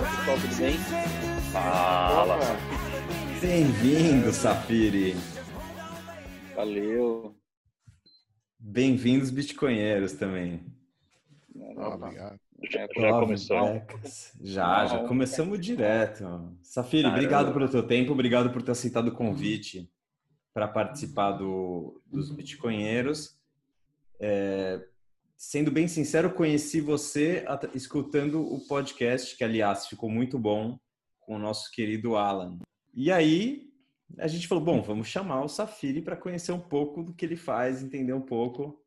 pessoal, tudo bem? Fala. Bem-vindo, Safiri. Valeu. Bem-vindos, bitcoinheiros também. Obrigado. Já, Já começou? Já, já começamos direto. Safiri, Caramba. obrigado pelo teu tempo, obrigado por ter aceitado o convite para participar do, dos bitcoinheiros. É, sendo bem sincero, conheci você escutando o podcast, que aliás ficou muito bom, com o nosso querido Alan. E aí a gente falou, bom, vamos chamar o Safiri para conhecer um pouco do que ele faz, entender um pouco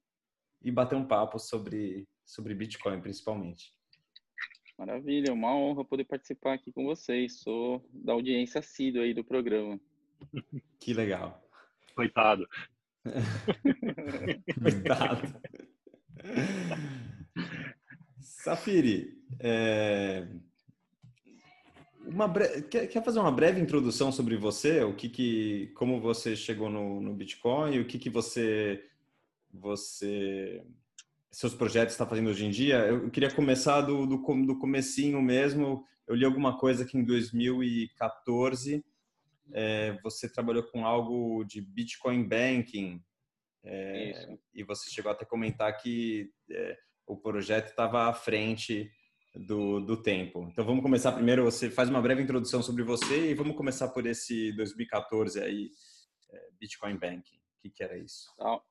e bater um papo sobre, sobre Bitcoin, principalmente. Maravilha, é uma honra poder participar aqui com vocês. Sou da audiência assídua aí do programa. Que legal. Coitado. Coitado. Safiri, é, uma bre- quer, quer fazer uma breve introdução sobre você? O que, que como você chegou no, no Bitcoin? O que, que você você seus projetos está fazendo hoje em dia? Eu queria começar do, do, do comecinho mesmo. Eu li alguma coisa que em 2014 é, você trabalhou com algo de Bitcoin Banking. É, e você chegou até a comentar que é, o projeto estava à frente do, do tempo. Então vamos começar primeiro, você faz uma breve introdução sobre você e vamos começar por esse 2014 aí, é, Bitcoin Banking. O que, que era isso? Tá,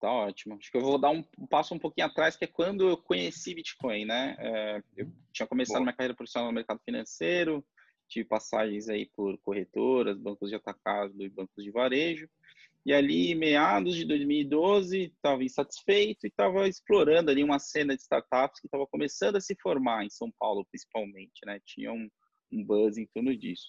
tá ótimo. Acho que eu vou dar um, um passo um pouquinho atrás, que é quando eu conheci Bitcoin, né? É, eu tinha começado Boa. minha carreira profissional no mercado financeiro, tive passagens aí por corretoras, bancos de atacado e bancos de varejo. E ali, meados de 2012, estava insatisfeito e estava explorando ali uma cena de startups que estava começando a se formar em São Paulo, principalmente, né? Tinha um, um buzz em torno disso.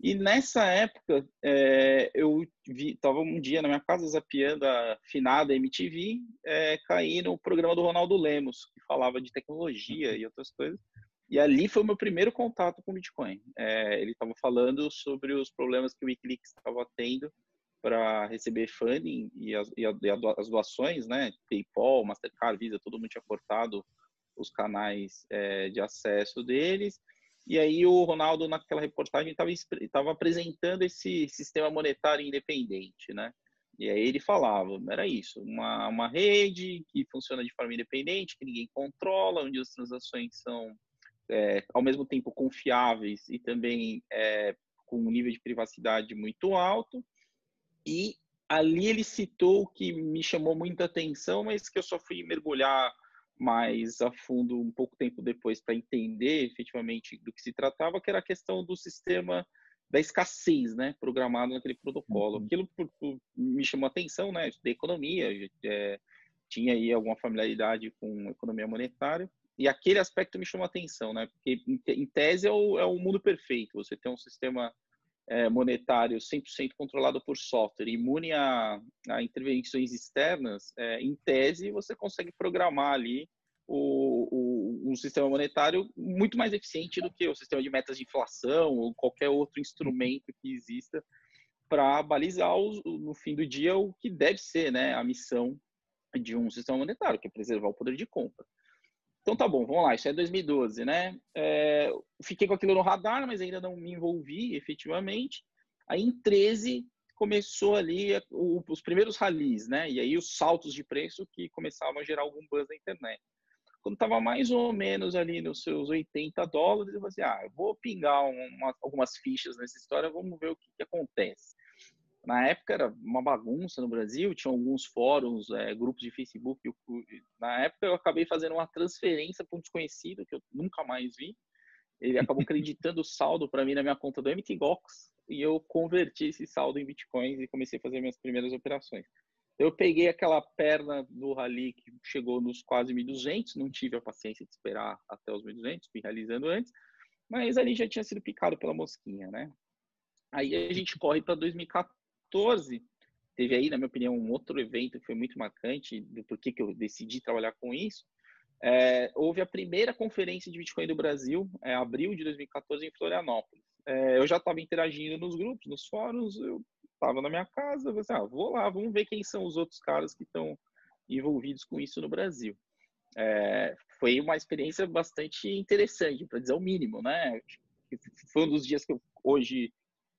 E nessa época, é, eu estava um dia na minha casa zapeando a finada MTV, é, caí no programa do Ronaldo Lemos, que falava de tecnologia e outras coisas. E ali foi o meu primeiro contato com o Bitcoin. É, ele estava falando sobre os problemas que o Wikileaks estava tendo para receber funding e as, e as doações, né? PayPal, Mastercard, Visa, todo mundo tinha cortado os canais é, de acesso deles. E aí o Ronaldo, naquela reportagem, estava apresentando esse sistema monetário independente, né? E aí ele falava, era isso, uma, uma rede que funciona de forma independente, que ninguém controla, onde as transações são, é, ao mesmo tempo, confiáveis e também é, com um nível de privacidade muito alto. E ali ele citou o que me chamou muita atenção, mas que eu só fui mergulhar mais a fundo um pouco tempo depois para entender efetivamente do que se tratava, que era a questão do sistema da escassez, né, programado naquele protocolo. Uhum. Aquilo me chamou a atenção, né, de economia, é, tinha aí alguma familiaridade com economia monetária, e aquele aspecto me chamou a atenção, né, porque em tese é o, é o mundo perfeito, você tem um sistema é, monetário 100% controlado por software, imune a, a intervenções externas, é, em tese você consegue programar ali o, o, um sistema monetário muito mais eficiente do que o sistema de metas de inflação ou qualquer outro instrumento que exista para balizar os- no fim do dia o que deve ser né, a missão de um sistema monetário, que é preservar o poder de compra. Então tá bom, vamos lá, isso é 2012, né? É, fiquei com aquilo no radar, mas ainda não me envolvi efetivamente. Aí em 13 começou ali o- os primeiros ralis, né? E aí os saltos de preço que começavam a gerar algum buzz na internet. Quando estava mais ou menos ali nos seus 80 dólares, eu falei assim, ah, eu vou pingar uma- algumas fichas nessa história, vamos ver o que, que acontece. Na época era uma bagunça no Brasil, tinha alguns fóruns, é, grupos de Facebook. eu- na época eu acabei fazendo uma transferência para um desconhecido que eu nunca mais vi. Ele acabou acreditando o saldo para mim na minha conta do MTGOX e eu converti esse saldo em bitcoins e comecei a fazer minhas primeiras operações. Eu peguei aquela perna do rally que chegou nos quase 1.200, não tive a paciência de esperar até os 1.200, fui realizando antes, mas ali já tinha sido picado pela mosquinha, né? Aí a gente corre para 2014, teve aí, na minha opinião, um outro evento que foi muito marcante do porquê que eu decidi trabalhar com isso. É, houve a primeira conferência de Bitcoin do Brasil, é, abril de 2014, em Florianópolis. É, eu já estava interagindo nos grupos, nos fóruns, eu estava na minha casa, eu falei assim, ah, vou lá, vamos ver quem são os outros caras que estão envolvidos com isso no Brasil. É, foi uma experiência bastante interessante, para dizer o mínimo, né? Foi um dos dias que eu hoje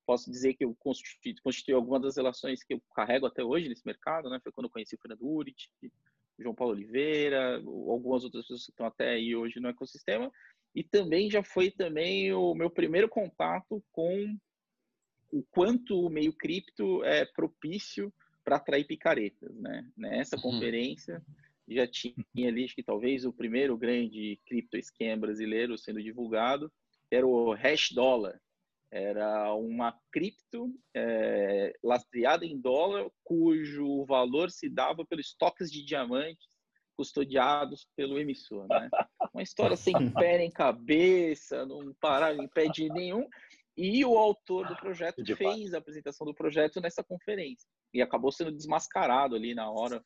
posso dizer que eu constituí, constituí algumas das relações que eu carrego até hoje nesse mercado, né? Foi quando eu conheci o Fernando Urit, João Paulo Oliveira, algumas outras pessoas que estão até aí hoje no ecossistema, e também já foi também o meu primeiro contato com o quanto o meio cripto é propício para atrair picaretas, né? Nessa uhum. conferência já tinha ali, acho que talvez o primeiro grande cripto esquema brasileiro sendo divulgado, era o Hash Dollar. Era uma cripto é, lastreada em dólar, cujo valor se dava pelos estoques de diamantes custodiados pelo emissor. Né? Uma história sem pé nem cabeça, não parava em pé de nenhum. E o autor do projeto de fez a apresentação do projeto nessa conferência. E acabou sendo desmascarado ali na hora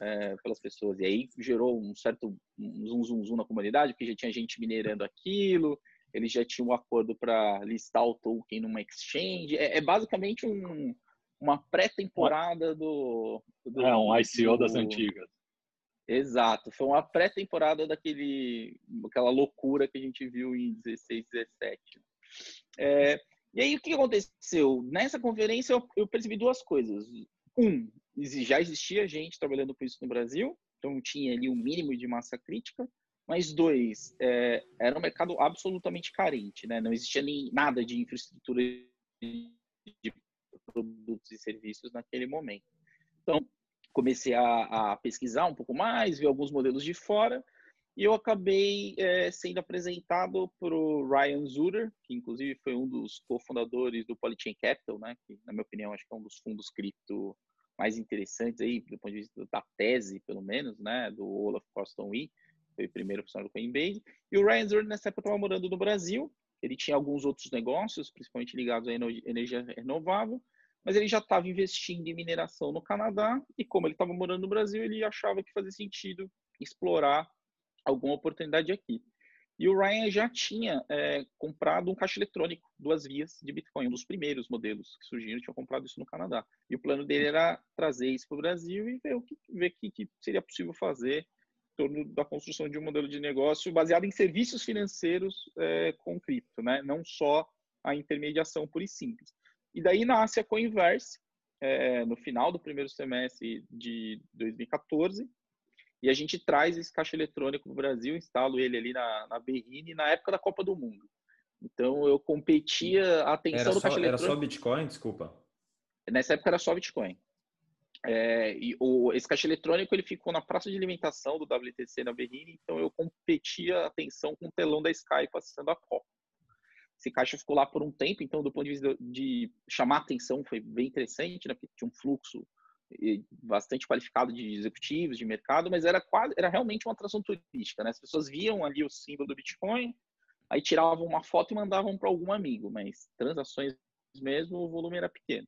é, pelas pessoas. E aí gerou um certo um zum, zum, zum na comunidade, porque já tinha gente minerando aquilo, eles já tinham um acordo para listar o token numa exchange. É, é basicamente um, uma pré-temporada do, do, É, um ICO do, das antigas. Exato, foi uma pré-temporada daquele aquela loucura que a gente viu em 16, 17. É, e aí, o que aconteceu? Nessa conferência, eu, eu percebi duas coisas. Um, já existia gente trabalhando com isso no Brasil, então tinha ali um mínimo de massa crítica. Mas dois, é, era um mercado absolutamente carente, né? Não existia nem nada de infraestrutura de produtos e serviços naquele momento. Então, comecei a, a pesquisar um pouco mais, ver alguns modelos de fora e eu acabei é, sendo apresentado para o Ryan Zuder, que inclusive foi um dos cofundadores do Polychain Capital, né? Que, na minha opinião, acho que é um dos fundos cripto mais interessantes aí, do ponto de vista da tese, pelo menos, né? Do Olaf Coston Wee, foi o primeiro funcionário do Coinbase. E o Ryan Zuder, nessa época, estava morando no Brasil. Ele tinha alguns outros negócios, principalmente ligados à energia renovável, mas ele já estava investindo em mineração no Canadá. E como ele estava morando no Brasil, ele achava que fazia sentido explorar alguma oportunidade aqui. E o Ryan já tinha é, comprado um caixa eletrônico, duas vias de Bitcoin, um dos primeiros modelos que surgiram, tinha comprado isso no Canadá. E o plano dele era trazer isso para o Brasil e ver o que, ver que, que seria possível fazer torno da construção de um modelo de negócio baseado em serviços financeiros é, com cripto, né? não só a intermediação pura e simples. E daí nasce a Coinverse, é, no final do primeiro semestre de 2014, e a gente traz esse caixa eletrônico para o Brasil, instalo ele ali na, na Berrine na época da Copa do Mundo. Então eu competia a atenção do caixa eletrônico. Era só Bitcoin, desculpa. Nessa época era só Bitcoin. É, e o, esse caixa eletrônico ele ficou na praça de alimentação do WTC na Berrine, então eu competia a atenção com o telão da Sky passando a Copa. Esse caixa ficou lá por um tempo, então do ponto de vista de chamar atenção foi bem interessante, né? Porque tinha um fluxo bastante qualificado de executivos, de mercado, mas era quase, era realmente uma atração turística, né? As pessoas viam ali o símbolo do Bitcoin, aí tiravam uma foto e mandavam para algum amigo, mas transações mesmo, o volume era pequeno.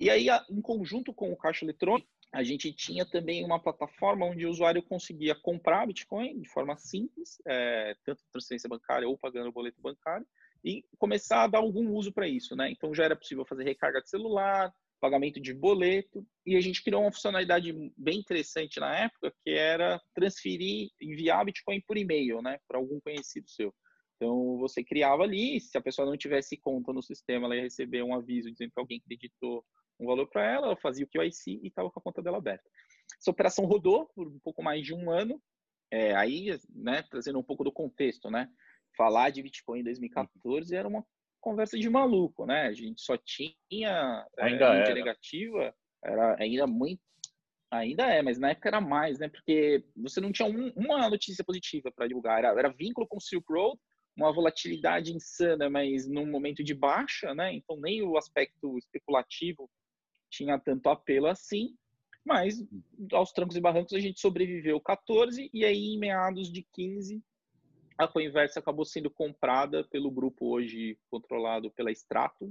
E aí, em conjunto com o caixa eletrônico, a gente tinha também uma plataforma onde o usuário conseguia comprar Bitcoin de forma simples, é, tanto transferência bancária ou pagando o boleto bancário, e começar a dar algum uso para isso, né? Então já era possível fazer recarga de celular, pagamento de boleto, e a gente criou uma funcionalidade bem interessante na época, que era transferir, enviar Bitcoin por e-mail, né, para algum conhecido seu. Então você criava ali, se a pessoa não tivesse conta no sistema, ela ia receber um aviso dizendo que alguém acreditou um valor para ela, ela fazia o QIC e estava com a conta dela aberta. Essa operação rodou por um pouco mais de um ano, é, aí, né, trazendo um pouco do contexto, né? falar de Bitcoin em 2014 era uma conversa de maluco, né? A gente só tinha é, ainda é, negativa, era ainda muito Ainda é, mas na época era mais, né? Porque você não tinha um, uma notícia positiva para divulgar. Era, era, vínculo com o Silk Road, uma volatilidade insana, mas num momento de baixa, né? Então nem o aspecto especulativo tinha tanto apelo assim. Mas aos trancos e barrancos a gente sobreviveu 14 e aí em meados de 15 a Coinverse acabou sendo comprada pelo grupo hoje controlado pela Stratum,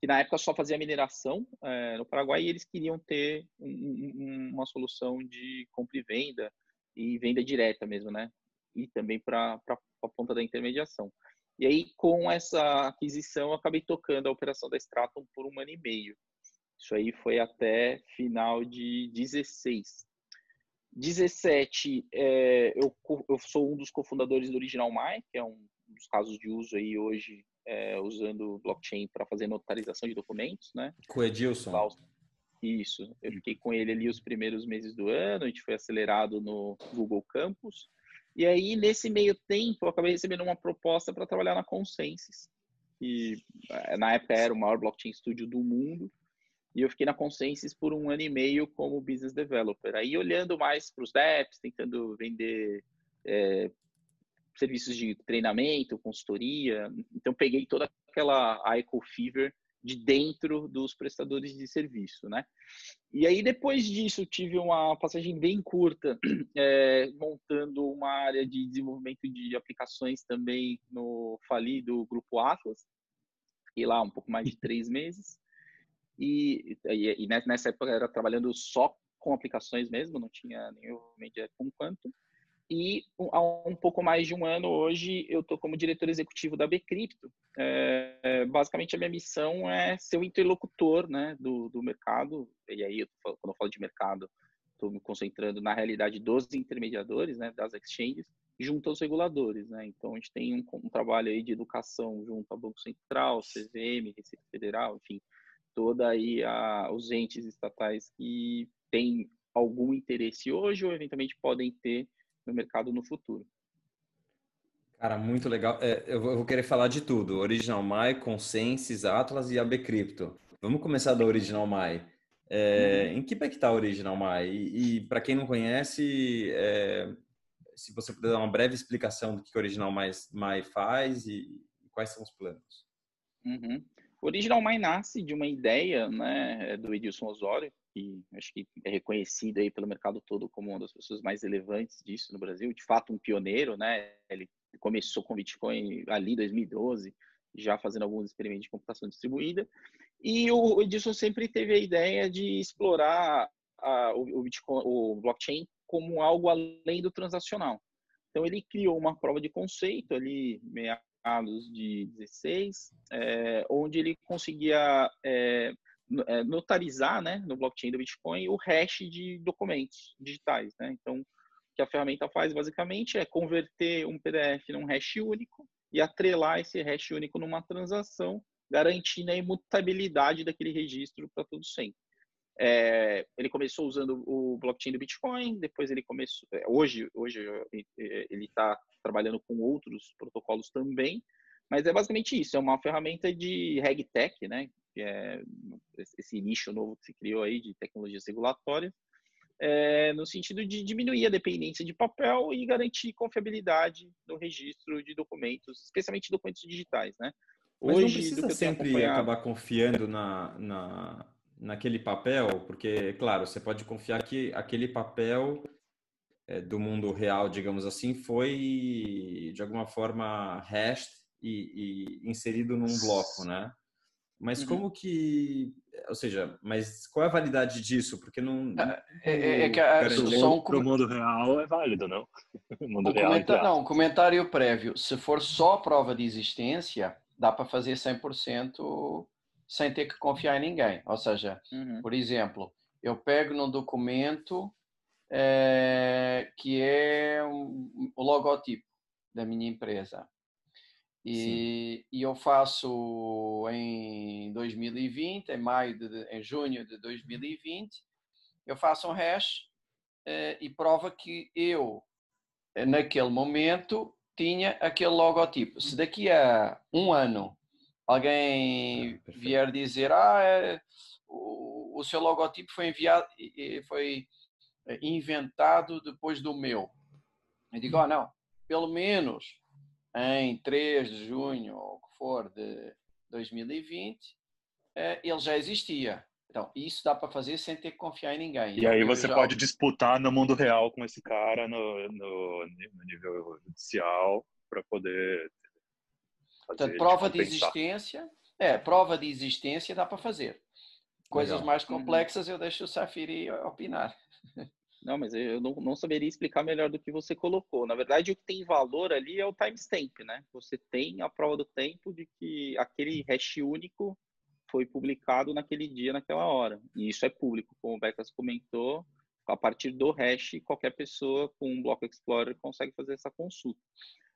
que na época só fazia mineração é, no Paraguai e eles queriam ter um, um, uma solução de compra e venda e venda direta mesmo, né? E também para a ponta da intermediação. E aí, com essa aquisição, eu acabei tocando a operação da Stratum por um ano e meio. Isso aí foi até final de 16. 17, é, eu, eu sou um dos cofundadores do Original My, que é um dos casos de uso aí hoje, é, usando blockchain para fazer notarização de documentos, né? Com o Edilson. Isso, eu fiquei com ele ali os primeiros meses do ano, a gente foi acelerado no Google Campus, e aí, nesse meio tempo, eu acabei recebendo uma proposta para trabalhar na Consensus, que eh, na época era o maior blockchain studio do mundo, e eu fiquei na Consensus por um ano e meio como business developer. Aí, olhando mais para os DEPs, tentando vender é, serviços de treinamento, consultoria. Então, peguei toda aquela a Eco Fever de dentro dos prestadores de serviço, né? E aí depois disso tive uma passagem bem curta é, montando uma área de desenvolvimento de aplicações também no falido grupo Atlas e lá um pouco mais de três meses e, e, e nessa época era trabalhando só com aplicações mesmo, não tinha nenhum media com quanto e há um pouco mais de um ano hoje eu estou como diretor executivo da Bcrypto. É, basicamente a minha missão é ser o interlocutor né, do, do mercado. E aí, quando eu falo de mercado, estou me concentrando na realidade dos intermediadores, né, das exchanges, junto aos reguladores. Né? Então a gente tem um, um trabalho aí de educação junto ao Banco Central, CVM, Receita Federal, enfim, toda aí a, os entes estatais que têm algum interesse hoje ou eventualmente podem ter no mercado no futuro. Cara, muito legal. É, eu vou querer falar de tudo. Original My, Consensus, Atlas e AB Crypto. Vamos começar da Original My. É, uhum. Em que pé que está a Original My? E, e para quem não conhece, é, se você puder dar uma breve explicação do que o Original My, My faz e, e, quais são os planos. Uhum. Original My nasce de uma ideia né, do Edilson Osório, que acho que é reconhecido aí pelo mercado todo como uma das pessoas mais relevantes disso no Brasil, de fato um pioneiro, né? Ele começou com Bitcoin ali em 2012, já fazendo alguns experimentos de computação distribuída, e o Edilson sempre teve a ideia de explorar a, o, Bitcoin, o blockchain como algo além do transacional. Então ele criou uma prova de conceito ali meados de 16, é, onde ele conseguia é, notarizar né, no blockchain do Bitcoin o hash de documentos digitais. Né? Então, o que a ferramenta faz basicamente é converter um PDF num hash único e atrelar esse hash único numa transação, garantindo a imutabilidade daquele registro para todo sempre. É, ele começou usando o blockchain do Bitcoin, depois ele começou. É, hoje, hoje ele está trabalhando com outros protocolos também, mas é basicamente isso. É uma ferramenta de RegTech, né? que é esse nicho novo que se criou aí de tecnologias regulatórias, é, no sentido de diminuir a dependência de papel e garantir confiabilidade no registro de documentos, especialmente documentos digitais, né? Mas Hoje, não precisa sempre acompanhado... acabar confiando na, na, naquele papel, porque, claro, você pode confiar que aquele papel é, do mundo real, digamos assim, foi de alguma forma hashed e, e inserido num bloco, né? Mas uhum. como que, ou seja, mas qual é a validade disso? Porque não. É, é, é que a, só um com... o mundo real é válido, não? O mundo um real comentário, não, um comentário prévio. Se for só prova de existência, dá para fazer 100% sem ter que confiar em ninguém. Ou seja, uhum. por exemplo, eu pego num documento é, que é um, o logotipo da minha empresa. E, e, eu faço em 2020, em maio, de, em junho de 2020, eu faço um hash eh, e prova que eu, eh, naquele momento, tinha aquele logotipo. Se daqui a um ano alguém vier dizer, ah, é, o, o seu logotipo foi enviado, foi eh, inventado depois do meu. Eu digo, ah, não, pelo menos em 3 de junho, ou o que for, de 2020, eh, ele já existia. Então, isso dá para fazer sem ter que confiar em ninguém. E aí você já... pode disputar no mundo real com esse cara no, no, no nível judicial para poder. Portanto, prova de existência. É, prova de existência dá para fazer. Coisas Legal. mais uhum. complexas eu deixo o Safiri opinar. Não, mas eu não, não, saberia explicar melhor do que você colocou. Na verdade, o que tem valor ali é o timestamp, né? Você tem a prova do tempo de que aquele hash único foi publicado naquele dia, naquela hora. E isso é público, como o Becas comentou. a partir do hash, qualquer pessoa com um Block Explorer consegue fazer essa consulta.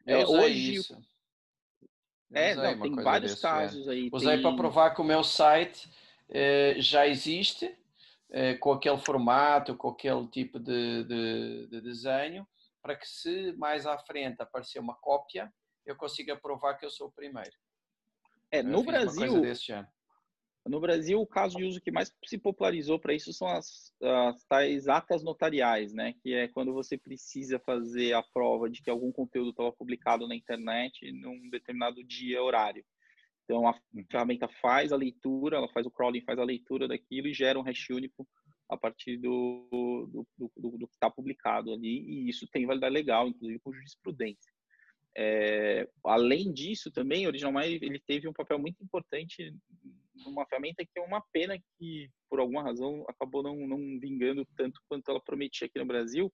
Eu é, hoje, isso. É, não, tem vários desse, é. casos é. aí. Usei tem... para provar que o meu site eh, já existe, eh, com aquele formato, com aquele tipo de, de, de, desenho, para que se mais à frente aparecer uma cópia, eu consiga provar que eu sou o primeiro. É, no Brasil, no Brasil, o caso de uso que mais se popularizou para isso são as, as, tais atas notariais, né? Que é quando você precisa fazer a prova de que algum conteúdo estava publicado na internet num determinado dia horário. Então, a uhum. ferramenta faz a leitura, ela faz o crawling, faz a leitura daquilo e gera um hash único a partir do, do, do, do, que está publicado ali. E isso tem validade legal, inclusive com jurisprudência. É, além disso, também, o OriginalMy ele teve um papel muito importante numa ferramenta que é uma pena que, por alguma razão, acabou não, não vingando tanto quanto ela prometia aqui no Brasil,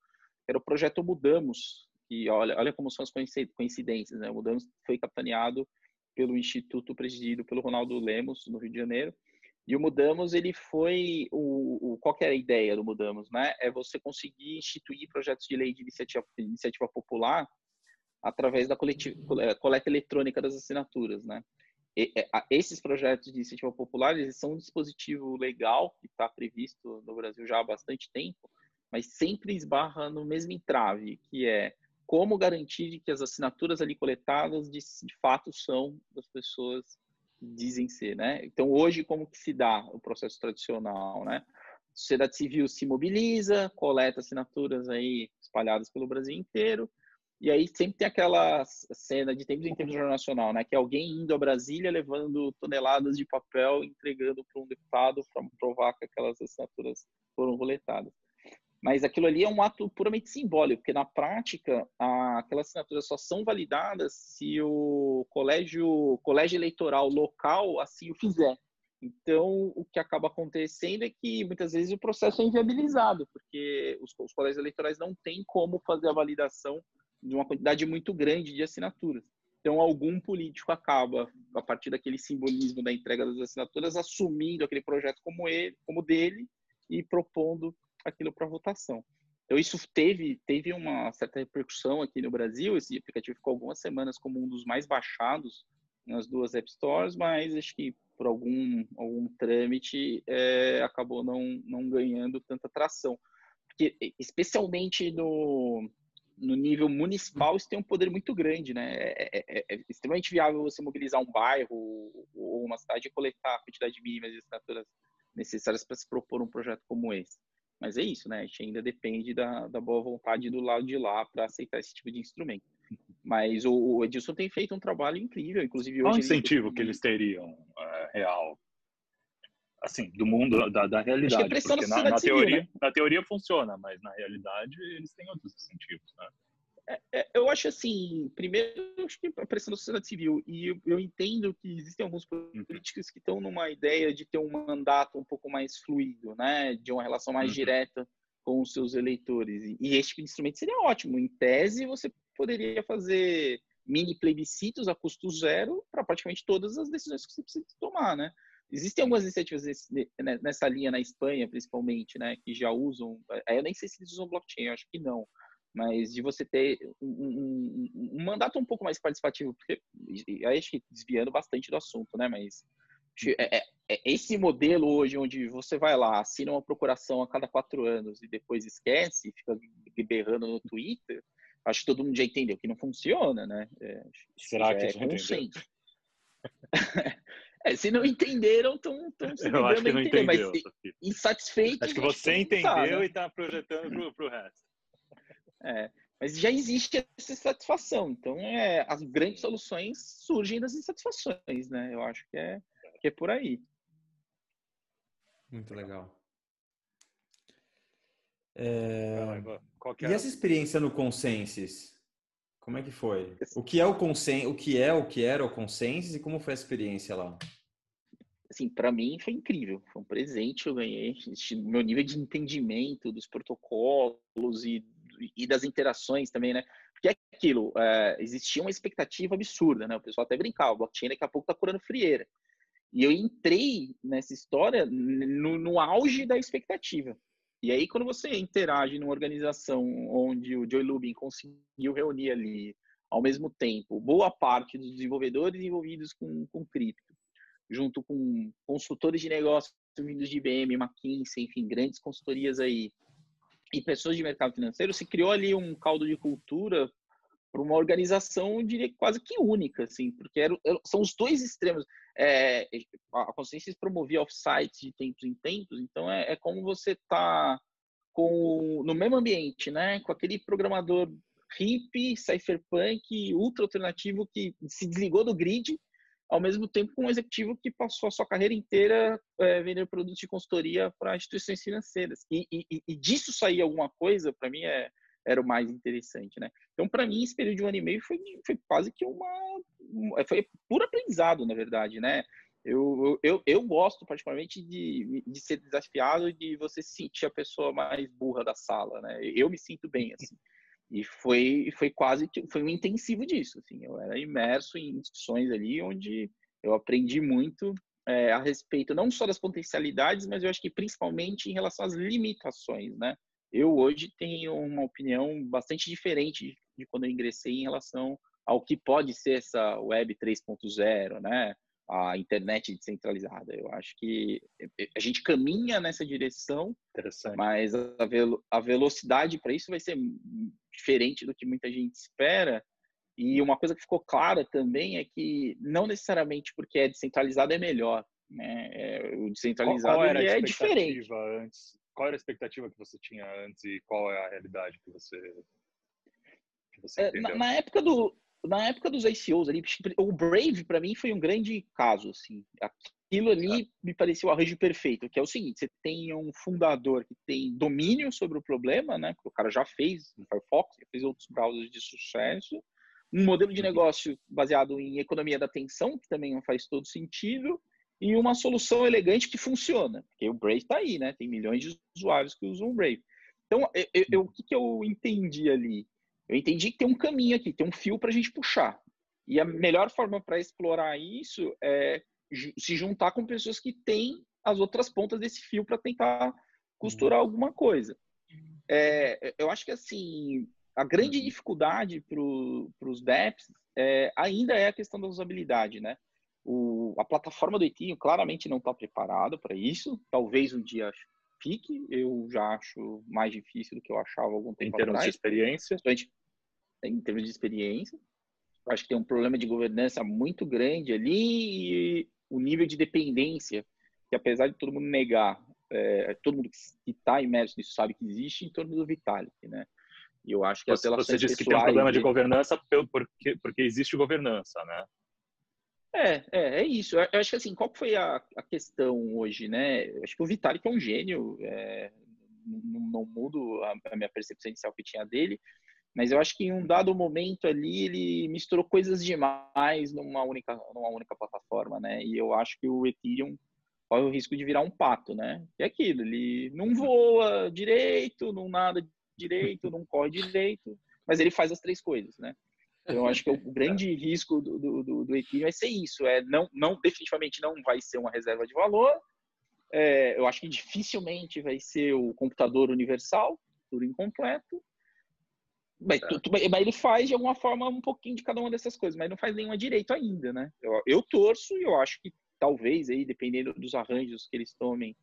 era o projeto Mudamos, que olha, olha como são as coincidências, né? Mudamos foi capitaneado pelo Instituto presidido pelo Ronaldo Lemos, no Rio de Janeiro, e o Mudamos, ele foi o, o qual era a ideia do Mudamos, né? É você conseguir instituir projetos de lei de iniciativa, iniciativa popular através da coleta eletrônica das assinaturas, né? É, esses projetos de iniciativa popular, eles são um dispositivo legal que está previsto no Brasil já há bastante tempo, mas sempre esbarra no mesmo entrave, que é como garantir que as assinaturas ali coletadas de, de fato são das pessoas que dizem ser, né? Então, hoje, como que se dá o processo tradicional, né? A sociedade civil se mobiliza, coleta assinaturas aí espalhadas pelo Brasil inteiro, e aí sempre tem aquela cena de tempos em tempos Jornal né? Que é alguém indo a Brasília levando toneladas de papel, entregando para um deputado para provar que aquelas assinaturas foram roletadas. Mas aquilo ali é um ato puramente simbólico, porque na prática a, aquelas assinaturas só são validadas se o colégio, colégio eleitoral local assim o fizer. Então, o que acaba acontecendo é que muitas vezes o processo é inviabilizado, porque os, os colégios eleitorais não têm como fazer a validação de uma quantidade muito grande de assinaturas. Então, algum político acaba, a partir daquele simbolismo da entrega das assinaturas, assumindo aquele projeto como ele, como dele e propondo aquilo para votação. Então, isso teve, teve uma certa repercussão aqui no Brasil. Esse aplicativo ficou algumas semanas como um dos mais baixados nas duas App Stores, mas acho que por algum, algum trâmite é, acabou não, não ganhando tanta tração. Porque, especialmente no, no nível municipal isso tem um poder muito grande, né? É, é, é, é extremamente viável você mobilizar um bairro ou uma cidade e coletar a quantidade mínima de assinaturas necessárias para se propor um projeto como esse. Mas é isso, né? A gente ainda depende da, da boa vontade do lado de lá para aceitar esse tipo de instrumento. Mas o, o, Edilson tem feito um trabalho incrível, inclusive hoje. Qual incentivo ele... que eles teriam uh, real assim, do mundo, da, da realidade. Porque na, na teoria, né? na teoria funciona, mas na realidade eles têm outros incentivos, né? É, é, eu acho assim, primeiro, acho que a pressão da sociedade civil, e eu, eu entendo que existem alguns uhum. políticos que estão numa ideia de ter um mandato um pouco mais fluido, né, de uma relação mais uhum. direta com os seus eleitores, e, e este instrumento seria ótimo. Em tese, você poderia fazer mini plebiscitos a custo zero para praticamente todas as decisões que você precisa tomar, né? Existem algumas iniciativas né, nessa linha na Espanha, principalmente, né, que já usam. Eu nem sei se eles usam blockchain, eu acho que não. Mas de você ter um, um, um mandato um pouco mais participativo, porque aí acho que desviando bastante do assunto, né? Mas é, é, é, esse modelo hoje, onde você vai lá, assina uma procuração a cada quatro anos e depois esquece, e fica berrando no Twitter, acho que todo mundo já entendeu que não funciona, né? É, Será que é consenso. É, se não entenderam, estão se Eu acho que não entender, entendeu, mas insatisfeitos. Acho que você entendeu né? e está projetando para o resto. É, mas já existe essa insatisfação. Então, é, as grandes soluções surgem das insatisfações, né? Eu acho que é, que é por aí. Muito legal. É... E essa experiência no Consensus? Como é que foi? O que é o consen o que é o que era o consensus e como foi a experiência lá? Assim, para mim foi incrível, foi um presente eu ganhei, meu nível de entendimento dos protocolos e, e das interações também, né? Porque é aquilo, é, existia uma expectativa absurda, né? O pessoal até brincava, o blockchain daqui a pouco tá curando frieira. E eu entrei nessa história no, no auge da expectativa. E aí, quando você interage numa organização onde o Joe Lubin conseguiu reunir ali, ao mesmo tempo, boa parte dos desenvolvedores envolvidos com, com cripto, junto com consultores de negócios vindos de IBM, McKinsey, enfim, grandes consultorias aí, e pessoas de mercado financeiro, se criou ali um caldo de cultura para uma organização, eu diria quase que única, assim, porque era, são os dois extremos. É, a consciência promovia off-sites de tempos em tempos, então é, é como você tá com no mesmo ambiente, né, com aquele programador hippie, cypherpunk, ultra alternativo que se desligou do grid, ao mesmo tempo com um executivo que passou a sua carreira inteira é, vendendo produtos de consultoria para instituições financeiras. E, e, e disso sair alguma coisa, para mim, é, era o mais interessante, né? Então, para mim, esse período de um ano e meio foi, foi quase que uma... Foi puro aprendizado, na verdade, né? Eu, eu, eu gosto particularmente de, de ser desafiado de você sentir a pessoa mais burra da sala, né? Eu me sinto bem, assim. E foi, foi quase que foi um intensivo disso, assim. Eu era imerso em discussões ali onde eu aprendi muito é, a respeito não só das potencialidades, mas eu acho que principalmente em relação às limitações, né? Eu hoje tenho uma opinião bastante diferente de quando eu ingressei em relação ao que pode ser essa web 3.0, né? A internet descentralizada. Eu acho que a gente caminha nessa direção, mas a, velo a velocidade para isso vai ser diferente do que muita gente espera. E uma coisa que ficou clara também é que não necessariamente porque é descentralizado é melhor. Né? É, o descentralizado qual, qual é diferente. Antes qual era a expectativa que você tinha antes e qual é a realidade que você, que você é, na, na, época do na época dos ICOs ali, o Brave para mim foi um grande caso, assim. Aquilo ali tá. me pareceu o arranjo perfeito, que é o seguinte: você tem um fundador que tem domínio sobre o problema, né? Porque o cara já fez no Firefox, já fez outros browsers de sucesso, um modelo de uhum. negócio baseado em economia da atenção, que também não faz todo sentido, e uma solução elegante que funciona. Porque o Brave está aí, né? Tem milhões de usuários que usam o Brave. Então, eu, eu, o que, que eu entendi ali? Eu entendi que tem um caminho aqui, tem um fio para a gente puxar. E a melhor forma para explorar isso é se juntar com pessoas que têm as outras pontas desse fio para tentar costurar uhum. alguma coisa. É, eu acho que assim a grande uhum. dificuldade para os DEPs é, ainda é a questão da usabilidade, né? O, a plataforma do Ethereum claramente não está preparada para isso. Talvez um dia fique. Eu já acho mais difícil do que eu achava algum tempo atrás. Em termos atrás. de experiência? Em termos de experiência. Acho que tem um problema de governança muito grande ali e o nível de dependência, que apesar de todo mundo negar, é, todo mundo que está imerso nisso sabe que existe em torno do Vitalik, né? E eu acho que você, as Você disse que tem um problema de governança porque, porque existe governança, né? É, é, é isso. Eu acho que assim, qual foi a, a questão hoje, né? Eu acho que o Vitalik é um gênio, é, não, não, mudo a, a, minha percepção inicial que tinha dele, mas eu acho que em um dado momento ali ele misturou coisas demais numa única, numa única plataforma, né? E eu acho que o Ethereum corre o risco de virar um pato, né? É aquilo, ele não voa direito, não nada direito, não corre direito, mas ele faz as três coisas, né? Então, eu acho que o grande risco do, do, do, do vai ser isso. É não, não, definitivamente não vai ser uma reserva de valor. É, eu acho que dificilmente vai ser o computador universal, tudo incompleto. Mas, tu, tu, mas, ele faz de alguma forma um pouquinho de cada uma dessas coisas, mas não faz nenhuma direito ainda, né? Eu, eu torço e eu acho que talvez aí, dependendo dos arranjos que eles tomem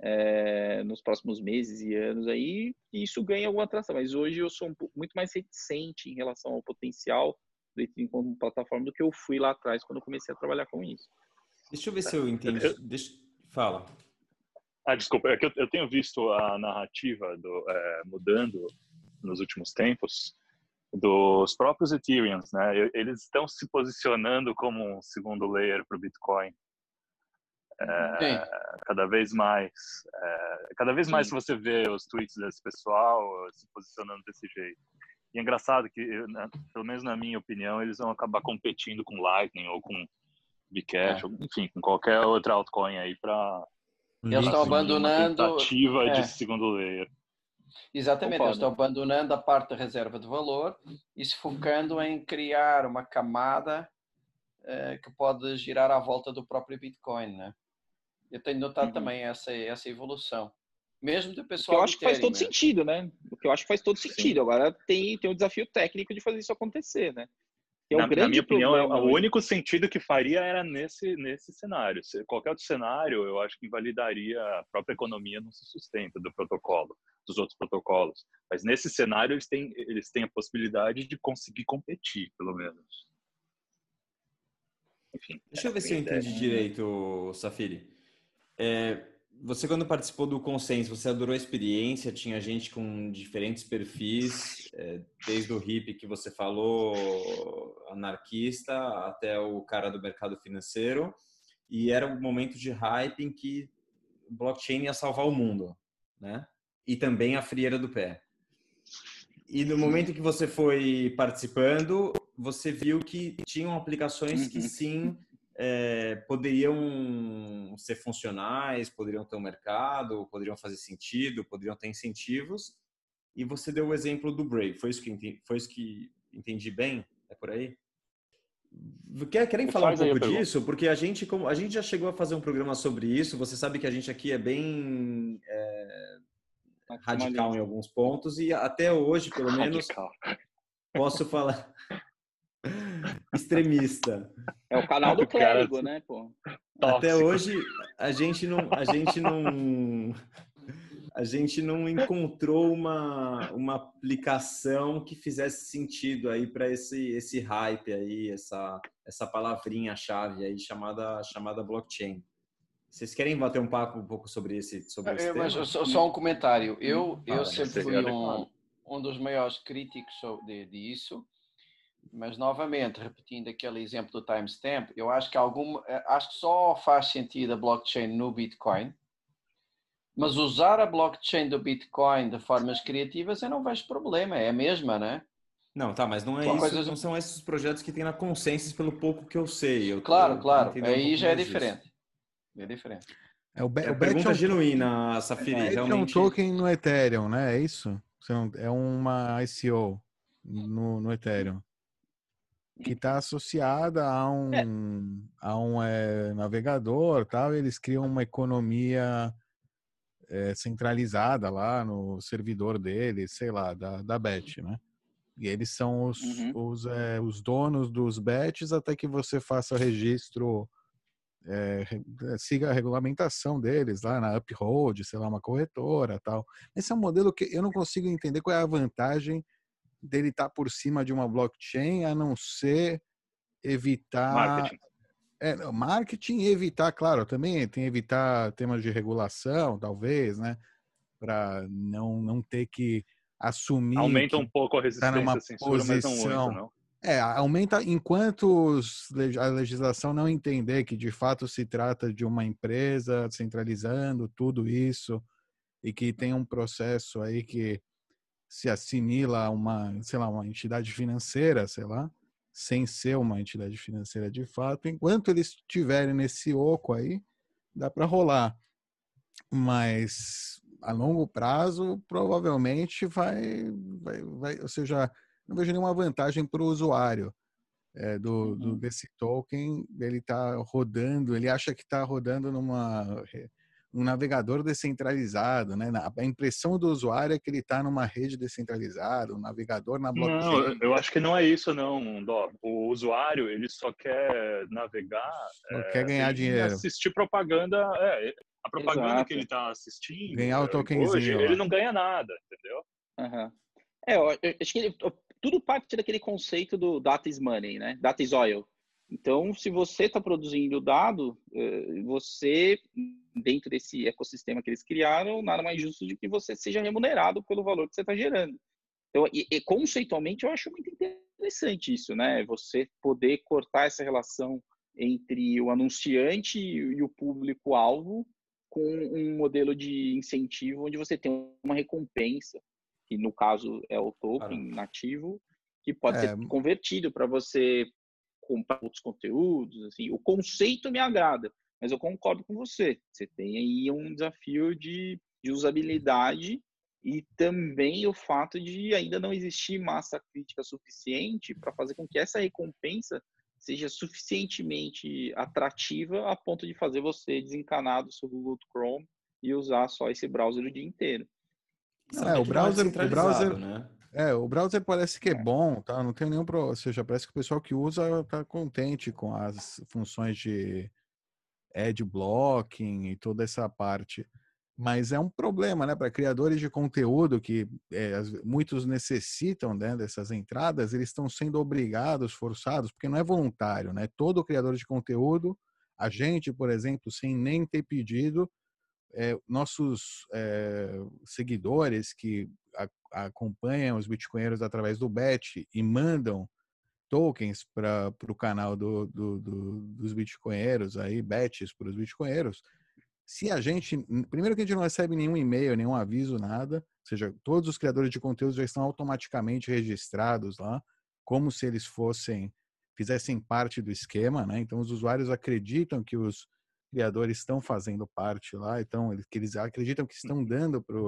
é, nos próximos meses e anos aí, isso ganha alguma atração. Mas hoje eu sou um muito mais reticente em relação ao potencial do Ethereum como plataforma do que eu fui lá atrás quando eu comecei a trabalhar com isso. Deixa eu ver se eu entendi. Deixa... Fala. Ah, desculpa, é que eu, eu tenho visto a narrativa do, é, mudando nos últimos tempos dos próprios Ethereums, né? Eles estão se posicionando como um segundo layer para o Bitcoin. É, cada vez mais. É, cada vez mais você vê os tweets desse pessoal se posicionando desse jeito. E é engraçado que, né, pelo menos na minha opinião, eles vão acabar competindo com Lightning ou com Bcash, é. ou, enfim, com qualquer outra altcoin aí para. Eles estão abandonando. Uma tentativa é. de segundo layer. Exatamente, eles estão abandonando a parte da reserva de valor e se focando em criar uma camada uh, que pode girar à volta do próprio Bitcoin, né? Eu tenho notado uhum. também essa, essa evolução. Mesmo do pessoal. eu acho que faz todo sentido, né? O que eu acho que faz todo sentido. Sim. Agora tem, tem um desafio técnico de fazer isso acontecer, né? É na, na, minha opinião, o único sentido que faria era nesse, nesse cenário. Se, qualquer outro cenário, eu acho que invalidaria a própria economia não se sustenta do protocolo, dos outros protocolos. Mas nesse cenário, eles têm, eles têm a possibilidade de conseguir competir, pelo menos. Enfim. Deixa eu ver se eu entendi direito, Safiri. É, você quando participou do consenso, você adorou a experiência, tinha gente com diferentes perfis, é, desde o hippie que você falou, anarquista, até o cara do mercado financeiro, e era um momento de hype em que blockchain ia salvar o mundo, né? E também a frieira do pé. E no momento que você foi participando, você viu que tinham aplicações que uhum. sim é, poderiam ser funcionais, poderiam ter um mercado, poderiam fazer sentido, poderiam ter incentivos. E você deu o exemplo do Brave. Foi isso que entendi, foi isso que entendi bem? É por aí? Querem falar um pouco disso? Porque a gente, como, a gente já chegou a fazer um programa sobre isso. Você sabe que a gente aqui é bem é, radical em alguns pontos e até hoje, pelo menos, radical. posso falar extremista. É o canal do clérigo, né, pô? Até hoje a gente não a gente não a gente não encontrou uma, uma aplicação que fizesse sentido aí para esse esse hype aí, essa essa palavrinha chave aí chamada chamada blockchain. Vocês querem bater um papo um pouco sobre esse sobre esse é, Mas só, só, um comentário. Eu eu sempre fui um, um dos maiores críticos de, disso mas novamente, repetindo aquele exemplo do timestamp, eu acho que algum, eh, acho que só faz sentido a blockchain no Bitcoin, mas usar a blockchain do Bitcoin de formas criativas eu não vejo problema, é a mesma, né? Não, tá, mas não é isso, coisas... não são esses projetos que tem na Consensus pelo pouco que eu sei. Eu claro, tô, claro, aí um já é diferente. Disso. É diferente. É, o, o é pergunta é um... genuína, Safiri. É, realmente... é um token no Ethereum, né? É isso? É uma ICO no, no Ethereum que está associada a é. um, a um é, navegador, tal. Eles criam uma economia é, centralizada lá no servidor deles, sei lá, da, da Bet, né? E eles são os, uhum. os, é, os donos dos bets até que você faça registro, é, siga a regulamentação deles lá na Uphold, sei lá, uma corretora tal. Esse é um modelo que eu não consigo entender qual é a vantagem dele estar tá por cima de uma blockchain, a não ser evitar marketing. É, marketing e evitar, claro, também tem evitar temas de regulação, talvez, né? Para não, não ter que assumir. Aumenta um pouco a resistência tá numa censura, posição, muito. É, aumenta enquanto a legislação não entender que de fato se trata de uma empresa centralizando tudo isso e que tem um processo aí que se assimila a uma, sei lá, uma entidade financeira, sei lá, sem ser uma entidade financeira de fato, enquanto eles estiverem nesse oco aí, dá para rolar. Mas a longo prazo, provavelmente vai, vai, vai ou seja, não vejo nenhuma vantagem para o usuário é, do, do, uhum. desse token. Ele está rodando, ele acha que está rodando numa um navegador descentralizado, né? A impressão do usuário é que ele está numa rede descentralizada, um navegador na blockchain. Não, eu acho que não é isso, não, Dó. O usuário, ele só quer navegar... Só é, quer ganhar dinheiro. Assistir propaganda... É, a propaganda Exato. que ele está assistindo... Ganhar o tokenzinho. Hoje, ele não ganha nada, entendeu? Uhum. É, eu acho que ele, tudo parte daquele conceito do data is money, né? Data is oil. Então, se você está produzindo dado, eh, você, dentro desse ecossistema que eles criaram, nada mais justo de que você seja remunerado pelo valor que você está gerando. Então, e, e, conceitualmente, eu acho muito interessante isso, né? Você poder cortar essa relação entre o anunciante e o público-alvo com um modelo de incentivo onde você tem uma recompensa, que no caso é o token nativo, que pode é... ser convertido para você comprar outros conteúdos, assim, o conceito me agrada, mas eu concordo com você. Você tem aí um desafio de, de usabilidade e também o fato de ainda não existir massa crítica suficiente para fazer com que essa recompensa seja suficientemente atrativa a ponto de fazer você desencanar do seu Google Chrome e usar só esse browser o dia inteiro. É, o browser, o browser, né? É, o browser parece que é, é bom, tá? Não tem nenhum problema. Ou seja, parece que o pessoal que usa tá contente com as funções de ad blocking e toda essa parte. Mas é um problema, né? Para criadores de conteúdo que é, muitos necessitam né, dessas entradas, eles estão sendo obrigados, forçados, porque não é voluntário, né? Todo criador de conteúdo, a gente, por exemplo, sem nem ter pedido, é, nossos é, seguidores que a, acompanham os bitcoinheiros através do BET e mandam tokens para o canal do, do, do, dos bitcoinheiros, aí, bets para os bitcoinheiros, se a gente. Primeiro que a gente não recebe nenhum e-mail, nenhum aviso, nada. Ou seja, todos os criadores de conteúdo já estão automaticamente registrados lá, como se eles fossem, fizessem parte do esquema, né? Então os usuários acreditam que os criadores estão fazendo parte lá, então que eles acreditam que estão dando para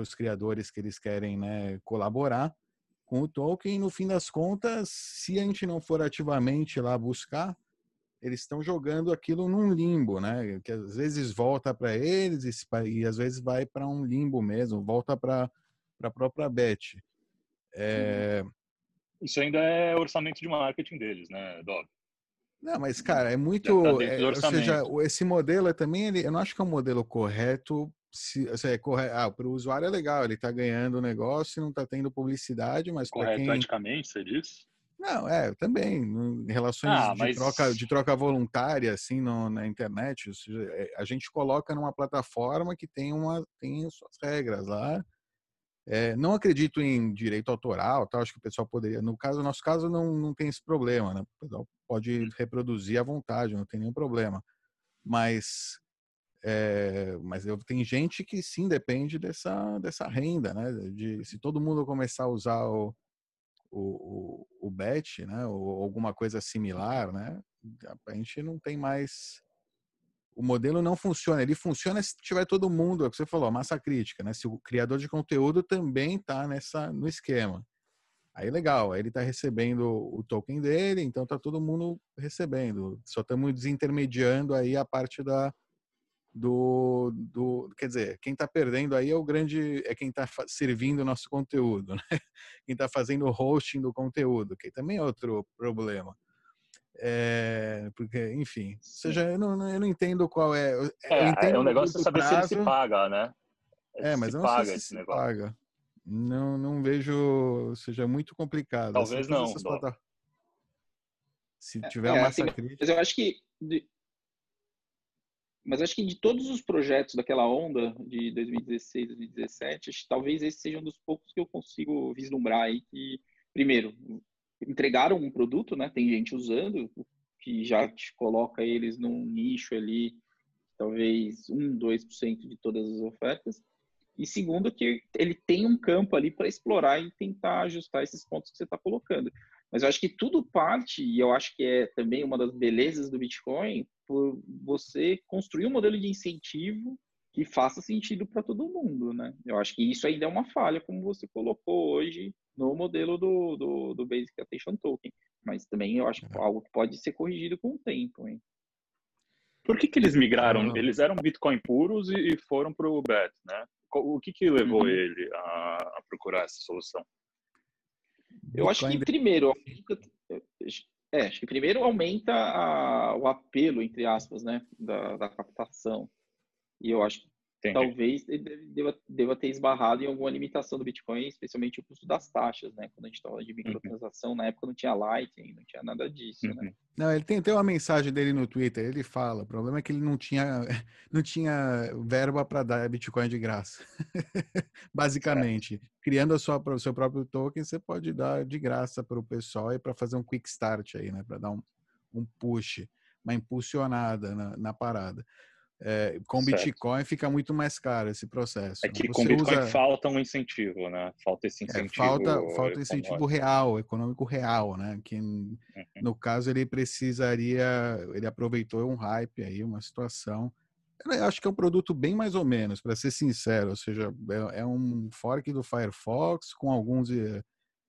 os criadores que eles querem né, colaborar com o token. E no fim das contas, se a gente não for ativamente lá buscar, eles estão jogando aquilo num limbo, né? Que às vezes volta para eles e, e, às vezes vai para um limbo mesmo, volta para a própria bet. É... Isso ainda é orçamento de marketing deles, né, Dob? Não, mas cara, é muito. Tá é, ou seja, esse modelo é também, ele, eu não acho que é um modelo correto. Se, se é correto, ah, para o usuário é legal, ele está ganhando o negócio e não está tendo publicidade, mas correto quem... eticamente, você diz? Não, é, também, em relações ah, mas... de, troca, de troca voluntária, assim, no, na internet, seja, é, a gente coloca numa plataforma que tem, uma, tem suas regras lá, é, não acredito em direito autoral, tá? acho que o pessoal poderia. No caso, no nosso caso, não, não tem esse problema, né? O pessoal pode reproduzir à vontade, não tem nenhum problema. Mas, é, mas eu, tem gente que sim depende dessa, dessa renda, né? De, se todo mundo começar a usar o, o, o, o BET, né? Ou alguma coisa similar, né? A gente não tem mais o modelo não funciona. Ele funciona se tiver todo mundo, é o que você falou, massa crítica, né? Se o criador de conteúdo também está nessa no esquema. Aí legal, aí ele está recebendo o token dele, então está todo mundo recebendo. Só estamos desintermediando aí a parte da do, do quer dizer, quem está perdendo aí é o grande é quem está servindo o nosso conteúdo, né? Quem está fazendo o hosting do conteúdo, que também é outro problema. É, porque, enfim, ou seja, eu não, eu não entendo qual é. Eu, é, entendo é um negócio de saber prazo, se ele se paga, né? É, mas se eu não paga sei se, se negócio. paga. Não, não vejo, seja muito complicado. Talvez não. Se tiver é, uma massa assim, crítica. Mas eu acho que. De... Mas acho que de todos os projetos daquela onda de 2016, 2017, talvez esse seja um dos poucos que eu consigo vislumbrar aí que, primeiro, entregaram um produto, né? Tem gente usando, que já te coloca eles num nicho ali, talvez 1, 2% de todas as ofertas. E segundo, que ele tem um campo ali para explorar e tentar ajustar esses pontos que você está colocando. Mas eu acho que tudo parte, e eu acho que é também uma das belezas do Bitcoin, por você construir um modelo de incentivo que faça sentido para todo mundo, né? Eu acho que isso ainda é uma falha, como você colocou hoje no modelo do, do, do Basic Attention Token. Mas também eu acho que é algo que pode ser corrigido com o tempo, hein? Por que, que eles migraram? Eles eram Bitcoin puros e, foram para o BET, né? O que, que levou uhum. ele a, a, procurar essa solução? Eu acho que primeiro, é, acho que primeiro aumenta a, o apelo, entre aspas, né, da, da captação. E eu acho que Entendi. talvez ele deva, deva, ter esbarrado em alguma limitação do Bitcoin, especialmente o custo das taxas, né? Quando a gente estava de uhum. microtransação, uhum. na época não tinha Lightning, não tinha nada disso, né? uhum. né? Não, ele tem, tem uma mensagem dele no Twitter, ele fala, o problema é que ele não tinha, não tinha verba para dar Bitcoin de graça. Basicamente, certo. criando a sua, o seu próprio token, você pode dar de graça para o pessoal e para fazer um quick start aí, né? Para dar um, um push, uma impulsionada na, na parada. É, com certo. Bitcoin fica muito mais caro esse processo. É que Você com Bitcoin usa... falta um incentivo, né? Falta esse incentivo. É, falta, falta incentivo real, econômico real, né? Que uhum. no caso ele precisaria, ele aproveitou um hype aí, uma situação. Eu acho que é um produto bem mais ou menos, para ser sincero. Ou seja, é, é, um fork do Firefox com alguns, eh,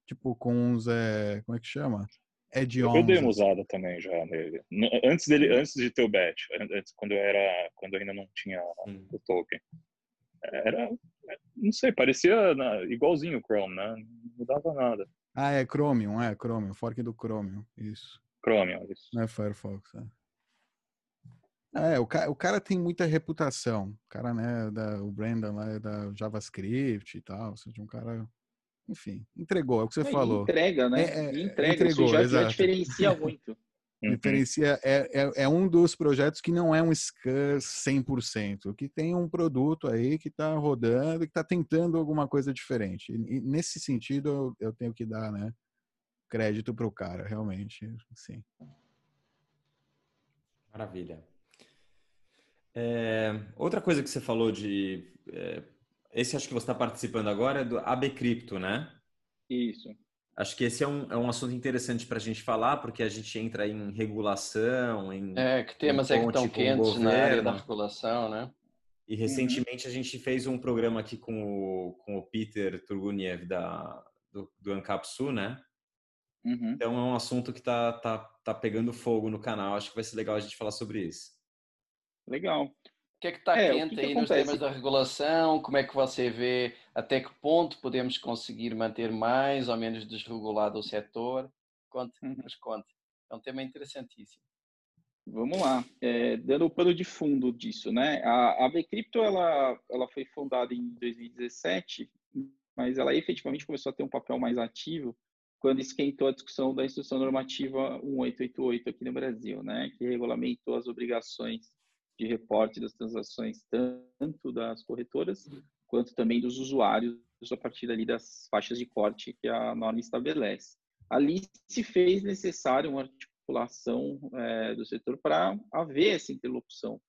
tipo, com uns, é, como é que chama? É de Eu dei uma usada também já nele. Antes dele, antes de ter o batch, antes, quando eu era, quando eu ainda não tinha hum. o token. Era, não sei, parecia igualzinho o Chrome, né? Não mudava nada. Ah, é Chromium, é Chromium, fork do Chromium, isso. Chromium, isso. Não é Firefox, é. É, o cara, o cara tem muita reputação. O cara, né, da, o Brandon lá é da JavaScript e tal, ou seja, um cara, enfim, entregou, é o que você é, falou. Entrega, né? É, é, entrega, entregou, isso já, já diferencia muito. Uhum. Diferencia, é, é, é, um dos projetos que não é um scan 100%, que tem um produto aí que está rodando, que está tentando alguma coisa diferente. E, e nesse sentido, eu, eu, tenho que dar né, crédito para o cara, realmente, sim. Maravilha. É, outra coisa que você falou de. Esse acho que você está participando agora é do AB Cripto, né? Isso. Acho que esse é um, é um assunto interessante para a gente falar, porque a gente entra em regulação, em. É, que temas é que estão quentes na área da regulação, né? E recentemente uhum. a gente fez um programa aqui com o, com o Peter Turguniev da, do, do Ancapsu, né? Uhum. Então é um assunto que está tá, tá pegando fogo no canal. Acho que vai ser legal a gente falar sobre isso. Legal. O que é que está é, quente que aí nos temas da regulação? Como é que você vê até que ponto podemos conseguir manter mais ou menos desregulado o setor? Conte, uhum. nos conte. É um tema interessantíssimo. Vamos lá, é, dando o pano de fundo disso, né? A, a Bcrypto, ela, ela foi fundada em 2017, mas ela efetivamente começou a ter um papel mais ativo quando esquentou a discussão da Instrução Normativa 1888 aqui no Brasil, né? Que regulamentou as obrigações de reporte das transações, tanto das corretoras quanto também dos usuários, a partir ali das faixas de corte que a norma estabelece. Ali se fez necessário uma articulação é, do setor para haver essa interlocução.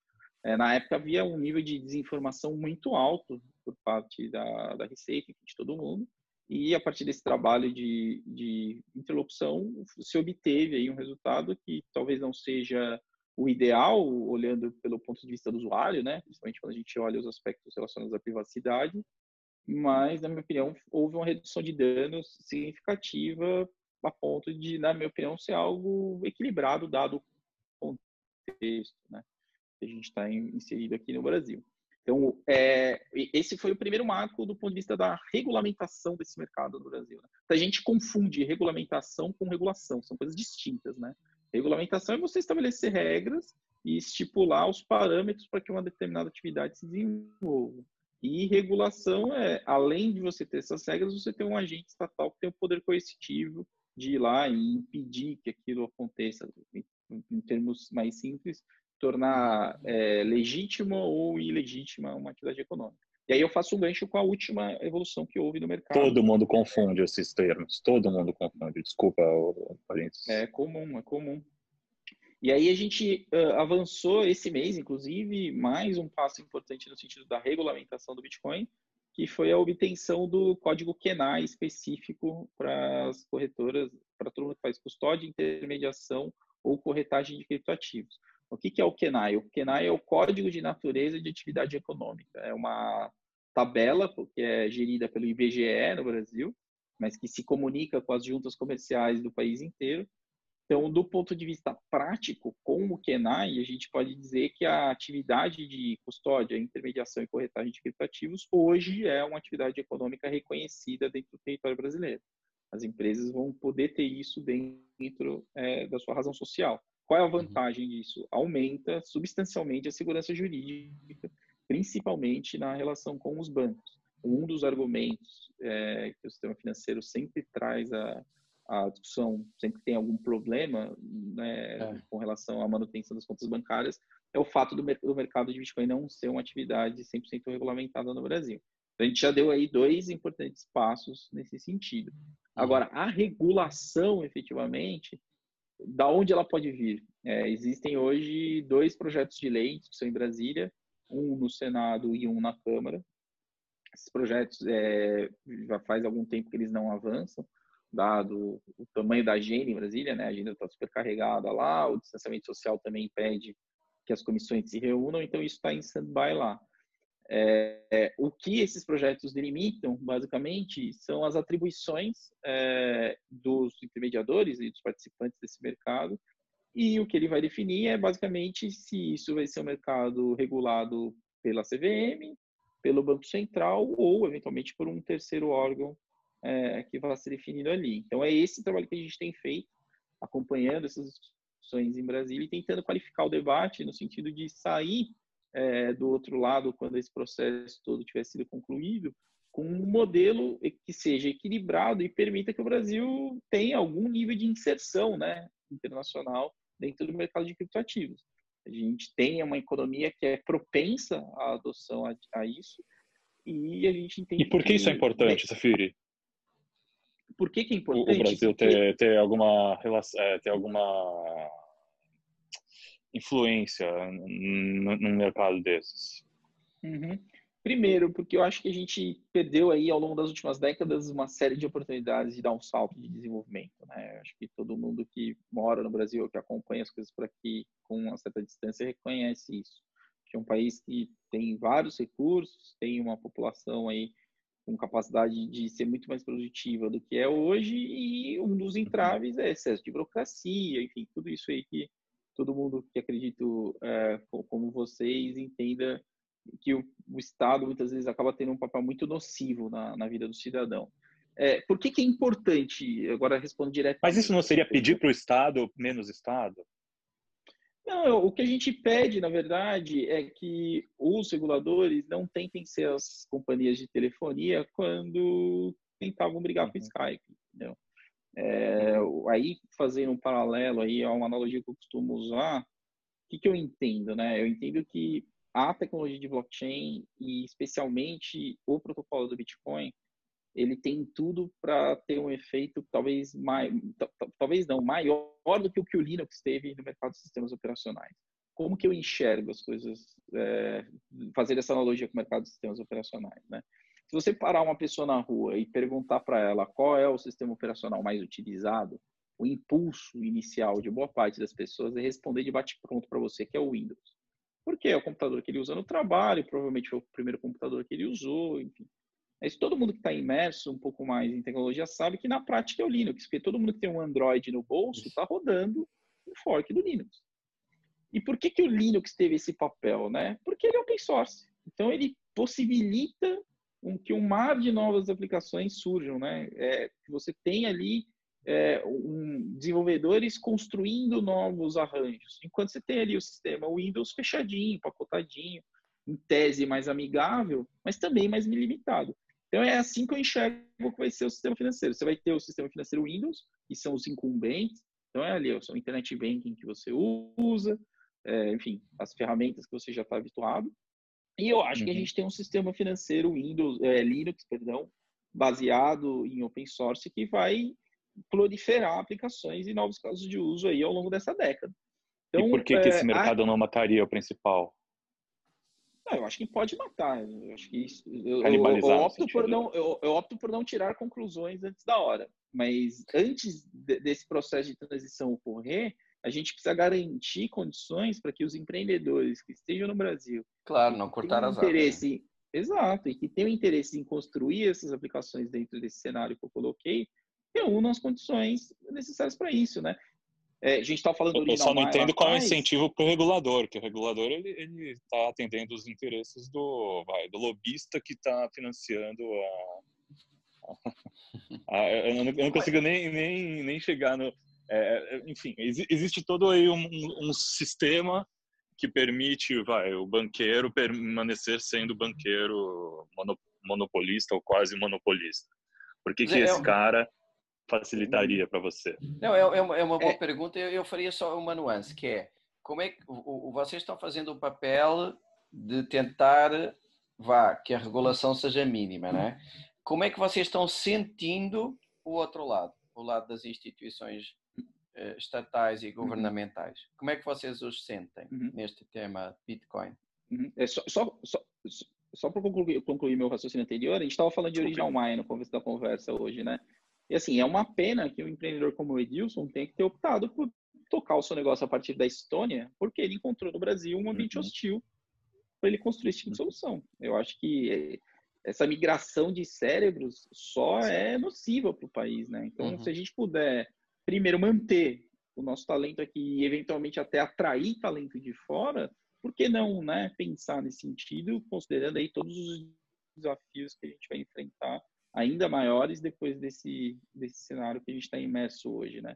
É, na época havia um nível de desinformação muito alto por parte da, da Receita, de todo mundo, e a partir desse trabalho de, de interlocução se obteve aí um resultado que talvez não seja o ideal, olhando pelo ponto de vista do usuário, né? principalmente quando a gente olha os aspectos relacionados à privacidade, mas, na minha opinião, houve uma redução de danos significativa a ponto de, na minha opinião, ser algo equilibrado, dado o contexto né? que a gente está inserido aqui no Brasil. Então, é, esse foi o primeiro marco do ponto de vista da regulamentação desse mercado no Brasil. Né? A gente confunde regulamentação com regulação, são coisas distintas, né? Regulamentação é você estabelecer regras e estipular os parâmetros para que uma determinada atividade se desenvolva. E regulação é, além de você ter essas regras, você tem um agente estatal que tem o poder coercitivo de ir lá e impedir que aquilo aconteça, em, termos mais simples, tornar é, legítima ou ilegítima uma atividade econômica. E aí eu faço um gancho com a última evolução que houve no mercado. Todo mundo confunde esses termos. Todo mundo confunde. Desculpa, parênteses. É comum, é comum. E aí a gente uh, avançou esse mês, inclusive, mais um passo importante no sentido da regulamentação do Bitcoin, que foi a obtenção do código KENAI específico para as corretoras, para todo mundo que faz custódia, intermediação ou corretagem de criptoativos. O que, que é o KENAI? O KENAI é o Código de Natureza de Atividade Econômica. É uma tabela que é gerida pelo IBGE no Brasil, mas que se comunica com as juntas comerciais do país inteiro. Então, do ponto de vista prático, com o KENAI, a gente pode dizer que a atividade de custódia, intermediação e corretagem de criptativos hoje é uma atividade econômica reconhecida dentro do território brasileiro. As empresas vão poder ter isso dentro é, da sua razão social. Qual é a uhum. vantagem disso? Aumenta substancialmente a segurança jurídica, principalmente na relação com os bancos. Um dos argumentos é, que o sistema financeiro sempre traz a, a discussão, sempre tem algum problema né, é. com relação à manutenção das contas bancárias, é o fato do, do mercado de Bitcoin não ser uma atividade 100% regulamentada no Brasil. Então, a gente já deu aí dois importantes passos nesse sentido. Uhum. Agora, a regulação, efetivamente, da onde ela pode vir? É, existem hoje dois projetos de lei que são em Brasília, um no Senado e um na Câmara. Esses projetos é, já faz algum tempo que eles não avançam, dado o tamanho da agenda em Brasília, né? A agenda está super carregada lá, o distanciamento social também impede que as comissões se reúnam, então isso está em stand-by lá. É, é, o que esses projetos delimitam, basicamente, são as atribuições é, dos intermediadores e dos participantes desse mercado. E o que ele vai definir é basicamente se isso vai ser um mercado regulado pela CVM, pelo Banco Central ou, eventualmente, por um terceiro órgão é, que vai ser definido ali. Então, é esse trabalho que a gente tem feito, acompanhando essas discussões em Brasília e tentando qualificar o debate no sentido de sair é, do outro lado, quando esse processo todo tiver sido concluído, com um modelo que seja equilibrado e permita que o Brasil tenha algum nível de inserção né, internacional dentro do mercado de criptoativos. A gente tem uma economia que é propensa à adoção a, a isso e a gente entende. E por que, que isso é importante, Safiri? Por que, que é importante? O Brasil ter, ter alguma relação, é, ter alguma influência num mercado desses? Uhum. Primeiro, porque eu acho que a gente perdeu aí ao longo das últimas décadas uma série de oportunidades de dar um salto de desenvolvimento. Né? Acho que todo mundo que mora no Brasil, que acompanha as coisas por aqui com uma certa distância, reconhece isso. Que é um país que tem vários recursos, tem uma população aí com capacidade de ser muito mais produtiva do que é hoje e um dos entraves é excesso de burocracia, enfim, tudo isso aí que todo mundo que acredito é, como vocês entenda que o, o, Estado muitas vezes acaba tendo um papel muito nocivo na, na vida do cidadão. É, por que, que é importante? Agora respondo direto. Mas isso não seria pedir para o Estado menos Estado? Não, o que a gente pede, na verdade, é que os reguladores não tentem ser as companhias de telefonia quando tentavam brigar com o uhum. Skype, entendeu? É, aí, fazendo um paralelo aí, uma analogia que eu costumo usar, o que, que eu entendo, né? Eu entendo que a tecnologia de blockchain e especialmente o protocolo do Bitcoin, ele tem tudo para ter um efeito talvez mais, talvez não maior do que o que o Linux teve no mercado de sistemas operacionais. Como que eu enxergo as coisas, é, fazer essa analogia com o mercado de sistemas operacionais, né? Se você parar uma pessoa na rua e perguntar para ela qual é o sistema operacional mais utilizado, o impulso inicial de boa parte das pessoas é responder de bate-pronto para você que é o Windows. Porque é o computador que ele usa no trabalho, provavelmente foi o primeiro computador que ele usou, enfim. Mas todo mundo que está imerso um pouco mais em tecnologia sabe que na prática é o Linux, porque todo mundo que tem um Android no bolso está rodando um fork do Linux. E por que, que o Linux teve esse papel? Né? Porque ele é open source. Então ele possibilita um, que um mar de novas aplicações surjam. Né? É, que você tem ali é, um, desenvolvedores construindo novos arranjos, enquanto você tem ali o sistema Windows fechadinho, pacotadinho, em tese mais amigável, mas também mais limitado. Então é assim que eu enxergo que vai ser o sistema financeiro. Você vai ter o sistema financeiro Windows, que são os incumbentes, então é ali, é o internet banking que você usa, é, enfim, as ferramentas que você já está habituado. E eu acho uhum. que a uhum. gente tem um sistema financeiro Windows, é, Linux, perdão, baseado em open source que vai proliferar aplicações e novos casos de uso aí ao longo dessa década. Então, e por que, é, que esse mercado a... não mataria o principal? Não, eu acho que pode matar. Eu acho que isso, eu, eu, eu opto por não, eu, eu, opto por não tirar conclusões antes da hora. Mas antes de, desse processo de transição ocorrer, a gente precisa garantir condições para que os empreendedores que estejam no Brasil, claro, não cortar as interesse, áreas. exato, e que tenham interesse em construir essas aplicações dentro desse cenário que eu coloquei, reúnam as condições necessárias para isso, né? É, a gente está falando do Eu só não entendo qual é o incentivo para o regulador, que o regulador ele está atendendo os interesses do, vai, do lobista que está financiando a, a, eu, não, eu, não, consigo nem, nem, nem chegar no. É, é enfim, existe todo aí um, um, sistema que permite vai, o banqueiro permanecer sendo banqueiro monopolista ou quase monopolista. Por que, que é, esse cara facilitaria para você? Não, é, é, uma, é uma boa é. pergunta. Eu, eu faria só uma nuance, que é como é que o, o, vocês estão fazendo o papel de tentar vá que a regulação seja mínima, né? Como é que vocês estão sentindo o outro lado, o lado das instituições estatais e uhum. governamentais? Como é que vocês os sentem uhum. neste tema Bitcoin? Uhum. É só, só, só, só para concluir, concluir, meu raciocínio anterior, a gente estava falando de original Maia no começo da conversa hoje, né? E assim, é uma pena que um empreendedor como o Edilson tenha que ter optado por tocar o seu negócio a partir da Estônia, porque ele encontrou no Brasil um ambiente uhum. hostil para ele construir esse tipo de solução. Eu acho que essa migração de cérebros só é nociva para o país, né? Então, uhum. se a gente puder, primeiro, manter o nosso talento aqui e, eventualmente, até atrair talento de fora, por que não né, pensar nesse sentido, considerando aí todos os desafios que a gente vai enfrentar ainda maiores depois desse, desse cenário que a gente está imerso hoje, né?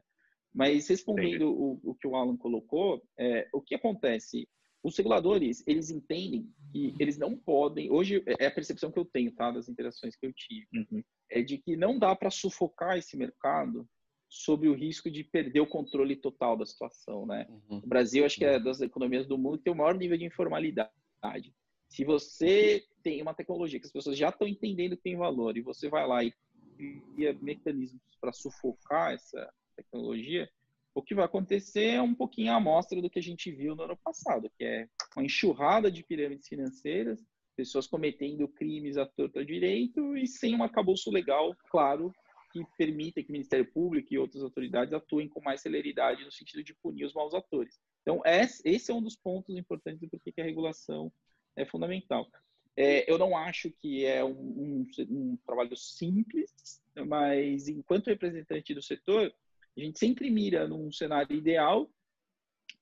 Mas respondendo o, o, que o Alan colocou, é, o que acontece? Os reguladores, eles entendem que eles não podem, hoje é, é a percepção que eu tenho, tá, das interações que eu tive, uhum. é de que não dá para sufocar esse mercado sob o risco de perder o controle total da situação, né? Uhum. O Brasil, acho que é das economias do mundo que tem o maior nível de informalidade. Se você tem uma tecnologia que as pessoas já estão entendendo que tem valor e você vai lá e cria mecanismos para sufocar essa tecnologia, o que vai acontecer é um pouquinho a amostra do que a gente viu no ano passado, que é uma enxurrada de pirâmides financeiras, pessoas cometendo crimes à torta direito e sem um acabouço legal, claro, que permita que o Ministério Público e outras autoridades atuem com mais celeridade no sentido de punir os maus atores. Então, esse é um dos pontos importantes do porquê que a regulação é fundamental. É, eu não acho que é um, um, um, trabalho simples, mas enquanto representante do setor, a gente sempre mira num cenário ideal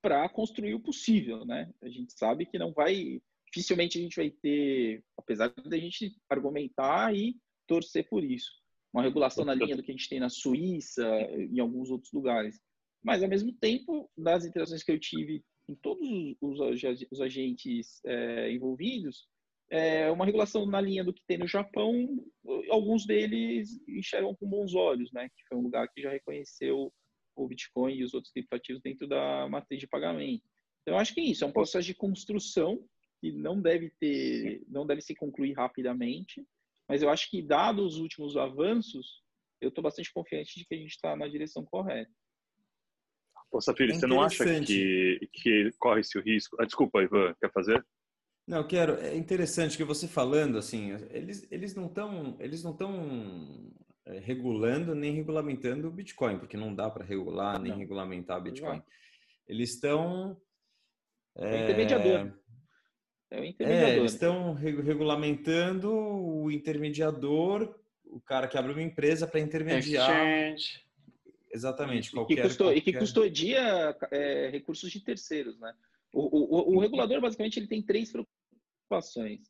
para construir o possível, né? A gente sabe que não vai, dificilmente a gente vai ter, apesar de a gente argumentar e torcer por isso, uma regulação na linha do que a gente tem na Suíça e em alguns outros lugares. Mas, ao mesmo tempo, nas interações que eu tive em todos os, os agentes é, envolvidos, é uma regulação na linha do que tem no Japão, alguns deles enxergam com bons olhos, né? Que foi um lugar que já reconheceu o Bitcoin e os outros criptoativos dentro da matriz de pagamento. Então, eu acho que é isso, é um processo de construção que não deve ter, não deve se concluir rapidamente, mas eu acho que, dados os últimos avanços, eu estou bastante confiante de que a gente está na direção correta. Ô, Safiri, é você não acha que, que corre-se o risco? Ah, desculpa, Ivan, quer fazer? Não, eu quero. É interessante que você falando assim, eles, eles não estão eles não estão é, regulando nem regulamentando o Bitcoin, porque não dá para regular nem não. regulamentar o Bitcoin. Eles estão é, intermediador. É o intermediador. É, eles estão regulamentando o intermediador, o cara que abre uma empresa para intermediar. Exchange. Exatamente. Qualquer, e, que custou, qualquer... e que custodia é, recursos de terceiros, né? O, o, o, regulador, basicamente, ele tem três preocupações.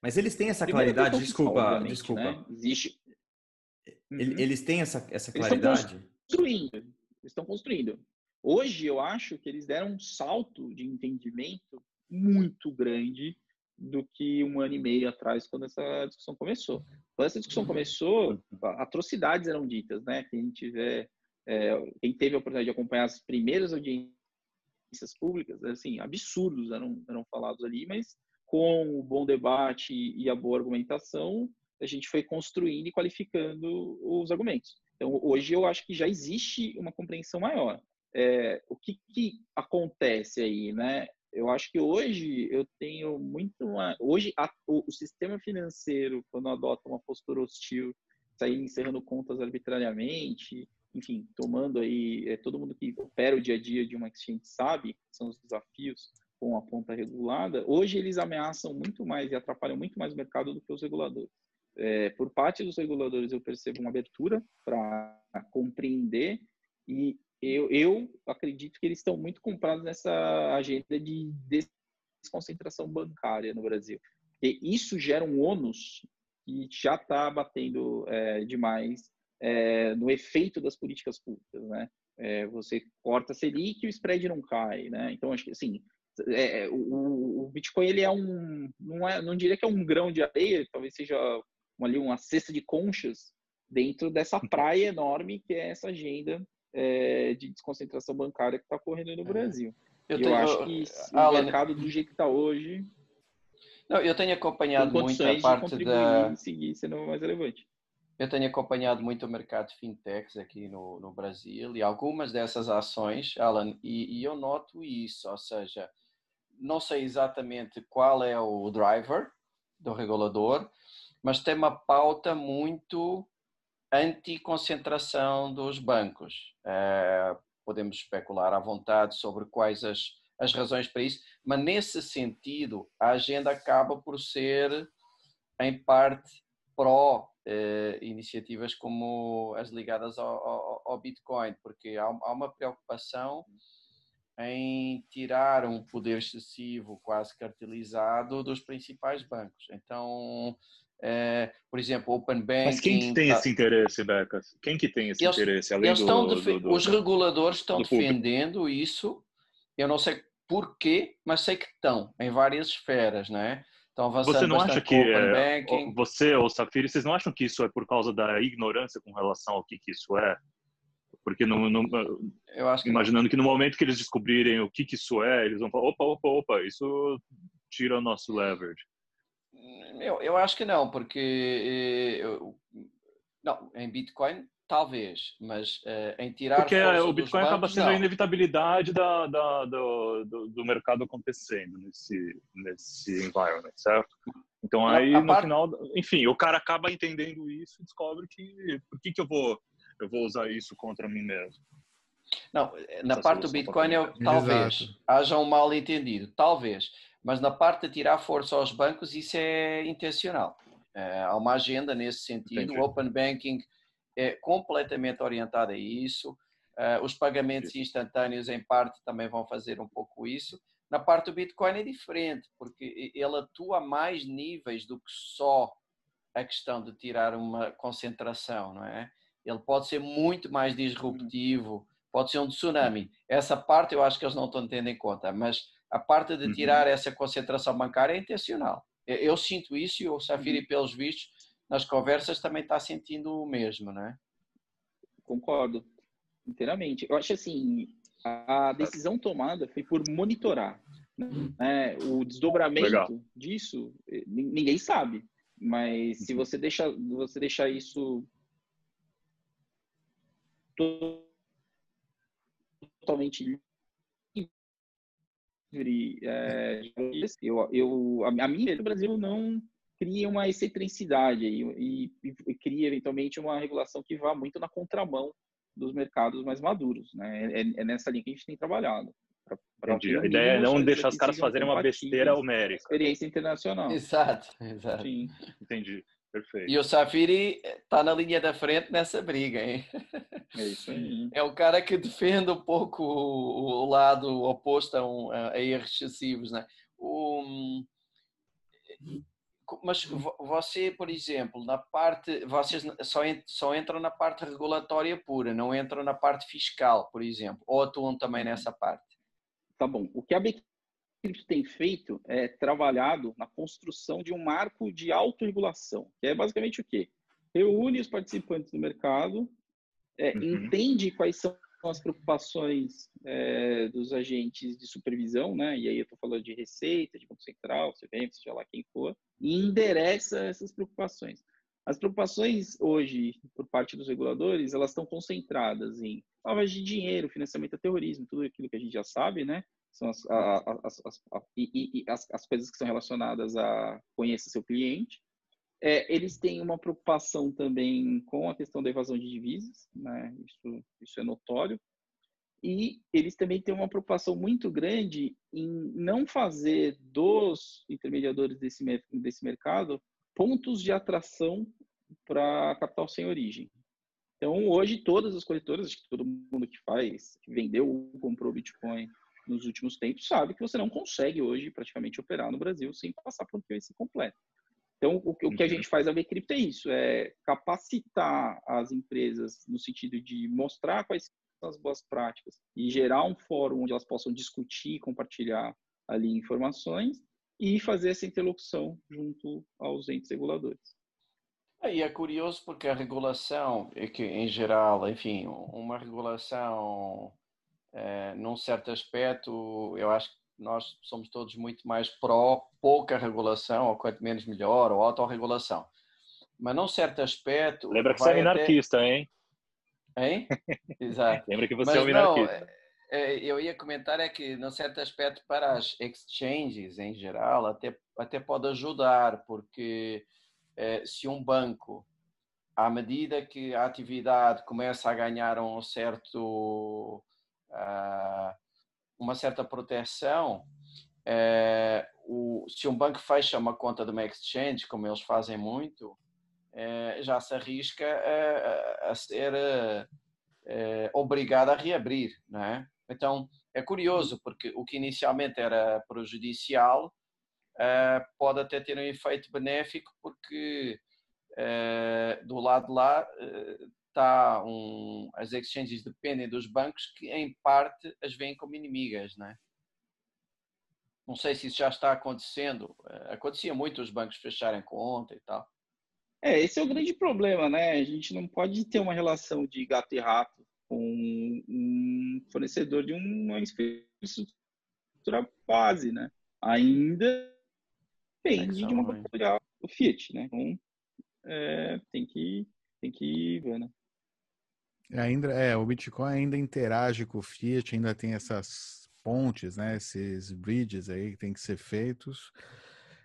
Mas eles têm essa claridade, desculpa, desculpa. Né? Existe. Uhum. Eles têm essa, essa claridade? Eles estão construindo. Eles estão construindo. Hoje, eu acho que eles deram um salto de entendimento muito grande do que um ano e meio atrás, quando essa discussão começou. Quando essa discussão começou, atrocidades eram ditas, né? Quem tiver, é, quem teve a oportunidade de acompanhar as primeiras audiências públicas, assim, absurdos eram, eram falados ali, mas com o bom debate e a boa argumentação, a gente foi construindo e qualificando os argumentos. Então, hoje eu acho que já existe uma compreensão maior. É, o que, que acontece aí, né? Eu acho que hoje eu tenho muito uma, hoje a, o, o, sistema financeiro quando adota uma postura hostil, sair encerrando contas arbitrariamente, enfim, tomando aí é, todo mundo que opera o dia a dia de uma exchange sabe são os desafios com a ponta regulada. Hoje eles ameaçam muito mais e atrapalham muito mais o mercado do que os reguladores. É, por parte dos reguladores eu percebo uma abertura para compreender e eu, eu acredito que eles estão muito comprados nessa agenda de desconcentração bancária no Brasil. E isso gera um ônus que já está batendo é, demais é, no efeito das políticas públicas, né? É, você corta a Selic e o spread não cai, né? Então, acho que, assim, é, o, o, Bitcoin, ele é um, não, é, não diria que é um grão de areia, talvez seja uma, ali uma cesta de conchas dentro dessa praia enorme que é essa agenda é, de desconcentração bancária que está ocorrendo no é. Brasil. Eu, tenho, eu acho que o mercado do jeito que está hoje. Não, eu tenho acompanhado muito a parte da. seguir sendo mais relevante. Eu tenho acompanhado muito o mercado de fintechs aqui no, no Brasil e algumas dessas ações, Alan, e, e eu noto isso, ou seja, não sei exatamente qual é o driver do regulador, mas tem uma pauta muito anti-concentração dos bancos. É, podemos especular à vontade sobre quais as, as razões para isso, mas nesse sentido, a agenda acaba por ser, em parte, pró uh, iniciativas como as ligadas ao, ao, ao Bitcoin, porque há, há, uma preocupação em tirar um poder excessivo, quase cartelizado, dos principais bancos. Então, uh, por exemplo, Open Banking... Mas quem que tem tá... esse interesse, Becas? Quem que tem esse eles, interesse? Além do, estão do, do, os reguladores estão defendendo público. isso. Eu não sei porquê, mas sei que estão em várias esferas, não é? Então, você não acha que é, você ou Safiri, vocês não acham que isso é por causa da ignorância com relação ao que, que isso é? Porque acho que imaginando não. que no momento que eles descobrirem o que, que isso é, eles vão falar, opa, opa, opa, isso tira o nosso leverage. Eu, eu acho que não, porque eh, eu, não, em Bitcoin Talvez, mas uh, em tirar. Porque o Bitcoin bancos, acaba sendo não. a inevitabilidade da, da do, do, do, mercado acontecendo nesse, nesse environment, certo? Então aí no parte... final, enfim, o cara acaba entendendo isso e descobre que por que, que eu vou eu vou usar isso contra mim mesmo. Não, na Essa parte do Bitcoin eu, talvez Exato. haja um mal entendido, talvez, mas na parte de tirar força aos bancos isso é intencional. É, há uma agenda nesse sentido, Entendi. Open Banking é completamente orientada a isso. Uh, os pagamentos instantâneos, em parte, também vão fazer um pouco isso. Na parte do Bitcoin é diferente, porque ele atua a mais níveis do que só a questão de tirar uma concentração, não é? Ele pode ser muito mais disruptivo, pode ser um tsunami. Essa parte eu acho que eles não estão tendo em conta, mas a parte de uhum. tirar essa concentração bancária é intencional. Eu, eu sinto isso e o Safiri, uhum. pelos vistos, nas conversas também está sentindo o mesmo, né? Concordo inteiramente. Eu acho assim, a decisão tomada foi por monitorar. Né? O desdobramento Legal. disso, eh, ninguém sabe. Mas se uhum. você deixa, você deixar isso totalmente livre, é, eu, eu, a, a minha, o Brasil não cria uma excentricidade e, e, e, cria eventualmente uma regulação que vá muito na contramão dos mercados mais maduros, né? É, é nessa linha que a gente tem trabalhado. Pra, pra Entendi. A ideia é não deixar os caras fazerem uma besteira homérica. Experiência internacional. Exato, exato. Sim. Entendi. Perfeito. E o Safiri está na linha da frente nessa briga, hein? É isso aí. É o cara que defende um pouco o lado oposto a, um, a erros excessivos, né? O, mas você, por exemplo, na parte, vocês só, só entram na parte regulatória pura, não entram na parte fiscal, por exemplo, ou atuam também nessa parte? Tá bom. O que a Bcrypto tem feito é trabalhado na construção de um marco de autorregulação, que é basicamente o quê? Reúne os participantes do mercado, é, uhum. entende quais são as preocupações é, dos agentes de supervisão, né? E aí eu estou falando de receita, de banco central, CVM, seja lá quem for, e endereça essas preocupações. As preocupações hoje, por parte dos reguladores, elas estão concentradas em lavagem de dinheiro, financiamento a terrorismo, tudo aquilo que a gente já sabe, né? São as, as, as, e, e as, as coisas que são relacionadas a conhecer seu cliente. É, eles têm uma preocupação também com a questão da evasão de divisas, né? isso, isso é notório. E eles também têm uma preocupação muito grande em não fazer dos intermediadores desse, desse mercado pontos de atração para capital sem origem. Então, hoje, todas as corretoras, acho que todo mundo que faz, que vendeu ou comprou Bitcoin nos últimos tempos, sabe que você não consegue hoje praticamente operar no Brasil sem passar por um KYC completo. Então, o, que a uhum. gente faz a Bcrypto é isso, é capacitar as empresas no sentido de mostrar quais são as boas práticas e gerar um fórum onde elas possam discutir, compartilhar ali informações e fazer essa interlocução junto aos entes reguladores. E é curioso porque a regulação, é que em geral, enfim, uma regulação, é, num certo aspecto, eu acho que nós somos todos muito mais pró pouca regulação, ou quanto menos melhor, ou autorregulação. Mas num certo aspecto. Lembra que você é minarquista, até... hein? Hein? Exato. Lembra que você Mas é um minarquista. Não, é, eu ia comentar é que, num certo aspecto, para as exchanges em geral, até, até pode ajudar, porque é, se um banco, à medida que a atividade começa a ganhar um certo. Uh, uma certa proteção. É, o, se um banco fecha uma conta de uma exchange, como eles fazem muito, é, já se arrisca a, a ser é, obrigado a reabrir, é? Então é curioso porque o que inicialmente era prejudicial pode até ter um efeito benéfico porque do lado de lá está um, as exchanges dependem dos bancos que em parte as veem como inimigas, não é? Não sei se isso já está acontecendo. Eh, acontecia muito os bancos fecharem conta e tal. É, esse é o grande problema, né? A gente não pode ter uma relação de gato e rato com um fornecedor de uma infraestrutura base, né? Ainda depende de uma cultura, o Fiat, né? Então, é, tem que tem que ver, né? É, ainda, é, o Bitcoin ainda interage com o Fiat, ainda tem essas pontes, né, esses bridges aí que tem que ser feitos.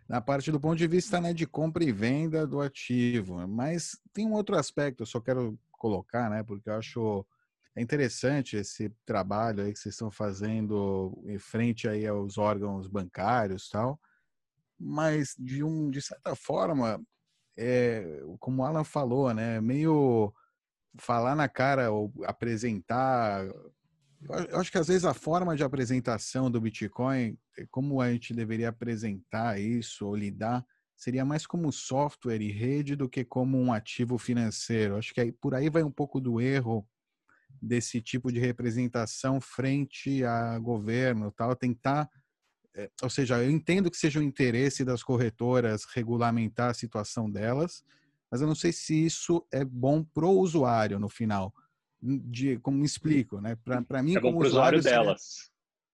Na parte do ponto de vista né, de compra e venda do ativo. Mas tem um outro aspecto, eu só quero colocar, né, porque eu acho interessante esse trabalho aí que vocês estão fazendo em frente aí aos órgãos bancários tal. Mas de um de certa forma, é, como o Alan falou, né, meio falar na cara ou apresentar. Eu acho que às vezes a forma de apresentação do Bitcoin, eh, como a gente deveria apresentar isso ou lidar, seria mais como software e rede do que como um ativo financeiro. Acho que aí, por aí vai um pouco do erro desse tipo de representação frente a governo, tal, tentar eh, ou seja, eu entendo que seja o interesse das corretoras regulamentar a situação delas, mas eu não sei se isso é bom para o usuário no final. De, como me explico, né? Para mim, é como usuário, usuário delas.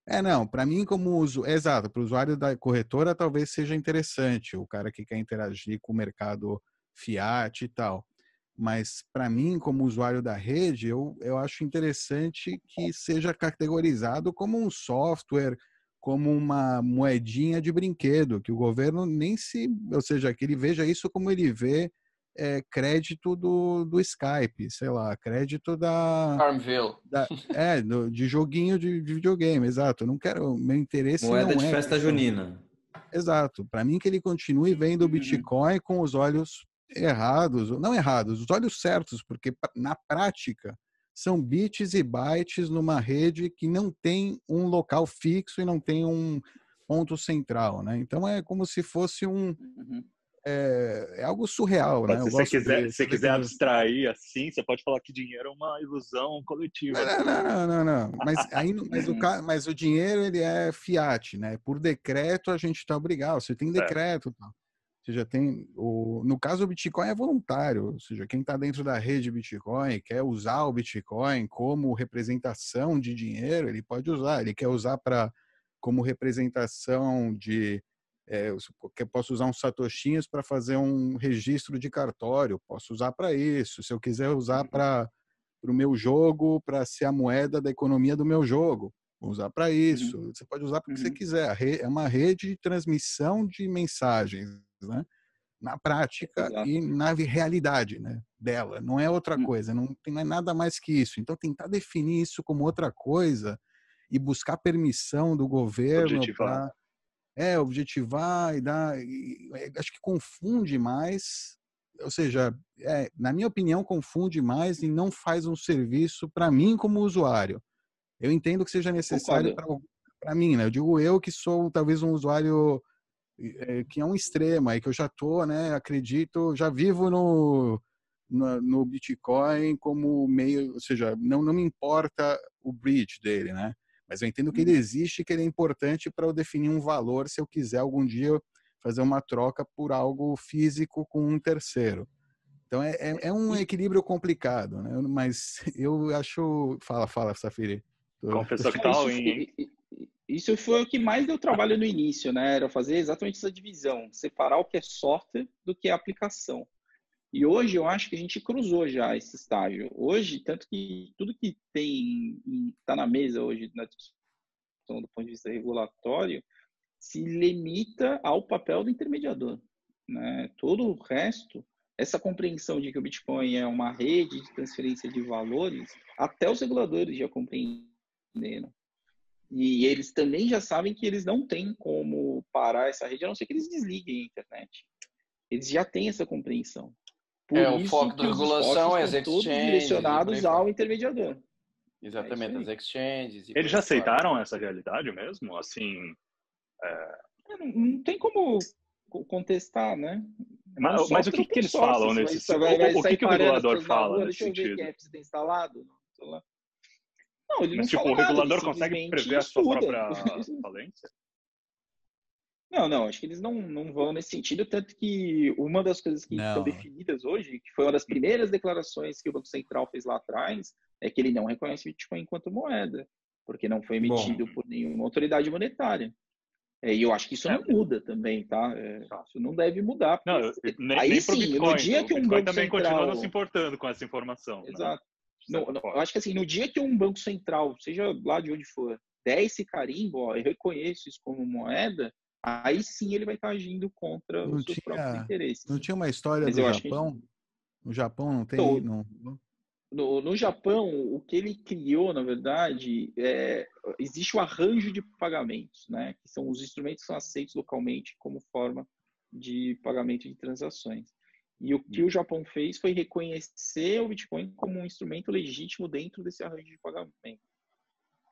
É, não, para mim, como uso, exato, para o usuário da corretora talvez seja interessante, o cara que quer interagir com o mercado fiat e tal. Mas para mim, como usuário da rede, eu, eu acho interessante que seja categorizado como um software, como uma moedinha de brinquedo, que o governo nem se, ou seja, que ele veja isso como ele vê é, crédito do, do Skype, sei lá, crédito da. Farmville. Da, é, do, de joguinho de, de, videogame, exato. Eu não quero. Meu interesse Moeda não de é festa junina. Exato. Para mim, que ele continue vendo o uhum. Bitcoin com os olhos errados, não errados, os olhos certos, porque na prática são bits e bytes numa rede que não tem um local fixo e não tem um ponto central, né? Então é como se fosse um, uhum é, é algo surreal, né? Se você quiser, se quiser abstrair assim, você pode falar que dinheiro é uma ilusão coletiva. Não, não, não, não, não. Mas, aí, mas, o, mas o dinheiro ele é fiat, né? Por decreto a gente está obrigado. Você tem decreto, tá? Você já tem o, no caso o Bitcoin é voluntário, ou seja, quem está dentro da rede Bitcoin quer usar o Bitcoin como representação de dinheiro, ele pode usar. Ele quer usar para como representação de é, eu posso usar uns satoshinhos para fazer um registro de cartório, posso usar para isso. Se eu quiser usar uhum. para o meu jogo, para ser a moeda da economia do meu jogo, vou usar para isso. Uhum. Você pode usar para o que você uhum. quiser. É uma rede de transmissão de mensagens, né? Na prática Exato. e na realidade, né? Dela. Não é outra hum. coisa. Não tem nada mais que isso. Então tentar definir isso como outra coisa e buscar permissão do governo para é, objetivar e dar. E, acho que confunde mais, ou seja, é, na minha opinião, confunde mais e não faz um serviço para mim como usuário. Eu entendo que seja necessário para mim, né? Eu digo eu que sou talvez um usuário é, que é um extremo aí, que eu já tô, né? Acredito, já vivo no, no, no Bitcoin como meio, ou seja, não, não me importa o bridge dele, né? Mas eu entendo que ele uhum. existe e que ele é importante para eu definir um valor se eu quiser algum dia fazer uma troca por algo físico com um terceiro. Então é, é, é um equilíbrio complicado, né? Mas eu acho. Fala, fala, Safiri. Confessou que tá ruim, Isso foi o que mais deu trabalho no início, né? Era fazer exatamente essa divisão, separar o que é software do que é aplicação. E hoje eu acho que a gente cruzou já esse estágio. Hoje, tanto que tudo que tem está na mesa hoje na discussão do ponto de vista regulatório se limita ao papel do intermediador. Né? Todo o resto, essa compreensão de que o Bitcoin é uma rede de transferência de valores, até os reguladores já compreenderam. E eles também já sabem que eles não têm como parar essa rede, a não ser que eles desliguem a internet. Eles já têm essa compreensão. Por é, o foco da regulação é as exchanges. direcionados ao intermediador. Exatamente, é as exchanges. Eles já aceitaram essa realidade mesmo? Assim. É... Não, não, tem como contestar, né? Mas, mas o que, que eles falam nesse vai O, que, que o regulador fala rua, nesse sentido? Ver que está instalado. Não, ele mas, não tipo, o regulador consegue prever a sua própria falência? Não, não, acho que eles não, não vão nesse sentido, tanto que uma das coisas que não. estão definidas hoje, que foi uma das primeiras declarações que o Banco Central fez lá atrás, é que ele não reconhece o Bitcoin enquanto moeda, porque não foi emitido Bom. por nenhuma autoridade monetária. É, e eu acho que isso não é. muda também, tá? É, tá. isso não deve mudar. Não, nem, aí nem sim, Bitcoin, no dia que um Bitcoin banco também central... continua não se importando com essa informação. Né? Exato. Né? No, no, eu acho que assim, no dia que um banco central, seja lá de onde for, der esse carimbo, ó, eu reconheço isso como moeda, aí sim ele vai estar agindo contra não os seus tinha, próprios interesses. Não tinha uma história Mas do Japão? Que... No Japão não tem. Não... No, no Japão, o que ele criou, na verdade, é, existe o arranjo de pagamentos, né? Que são os instrumentos que são aceitos localmente como forma de pagamento de transações. E o que o Japão fez foi reconhecer o Bitcoin como um instrumento legítimo dentro desse arranjo de pagamento.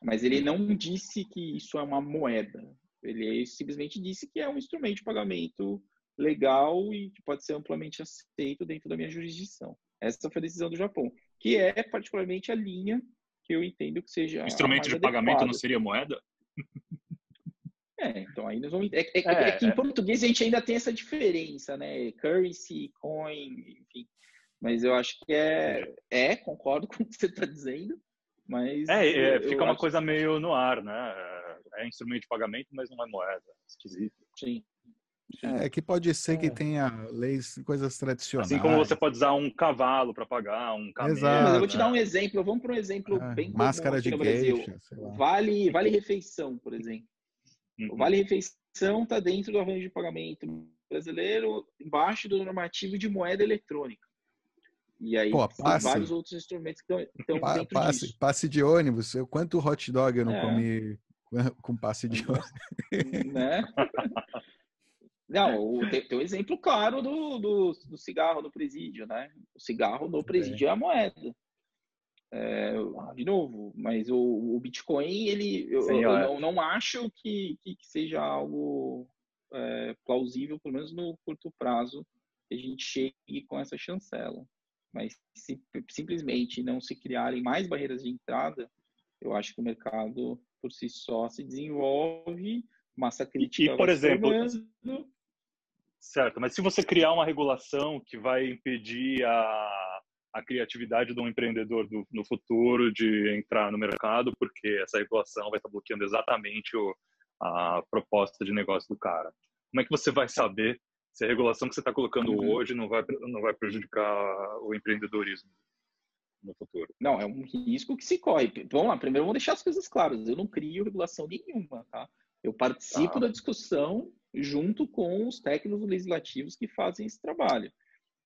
Mas ele não disse que isso é uma moeda. Ele simplesmente disse que é um instrumento de pagamento legal e que pode ser amplamente aceito dentro da minha jurisdição. Essa foi a decisão do Japão, que é particularmente a linha que eu entendo que seja. Instrumento de pagamento adequada. não seria moeda? É, então aí nós vamos. É, é, é, é que em é. português a gente ainda tem essa diferença, né? Currency, coin, enfim. Mas eu acho que é. É, concordo com o que você está dizendo. Mas. É, é fica uma coisa meio no ar, né? é instrumento de pagamento, mas não é moeda. Esquisito. Sim. É que pode ser que é. tenha leis, coisas tradicionais. Assim como você pode usar um cavalo para pagar, um camelo. Exato. Mas eu vou te dar um exemplo. Vamos para um exemplo é, bem Máscara de no Brasil. Vale, vale refeição, por exemplo. Uhum. Vale refeição está dentro do arranjo de pagamento brasileiro, embaixo do normativo de moeda eletrônica. E aí Pô, passe, vários outros instrumentos que estão pa, dentro passe, disso. Passe de ônibus. Eu, quanto hot dog eu não é. comi com passe de ônibus? Né? Não, o, tem, tem um exemplo claro do, do, do, cigarro no presídio, né? O cigarro no presídio é, é a moeda. É, de novo, mas o, o Bitcoin, ele, eu, eu, eu, não, acho que, que, seja algo é, plausível, pelo menos no curto prazo, que a gente chegue com essa chancela. Mas se simplesmente não se criarem mais barreiras de entrada, eu acho que o mercado por si só se desenvolve, massa crítica. E, por exemplo, certo, mas se você criar uma regulação que vai impedir a, a criatividade de um empreendedor do, no futuro de entrar no mercado, porque essa regulação vai estar bloqueando exatamente o, a proposta de negócio do cara. Como é que você vai saber se a regulação que você está colocando uhum. hoje não vai, não vai prejudicar o empreendedorismo? no futuro. Não, é um risco que se corre. Vamos lá, primeiro vamos deixar as coisas claras. Eu não crio regulação nenhuma, tá? Eu participo ah. da discussão junto com os técnicos legislativos que fazem esse trabalho.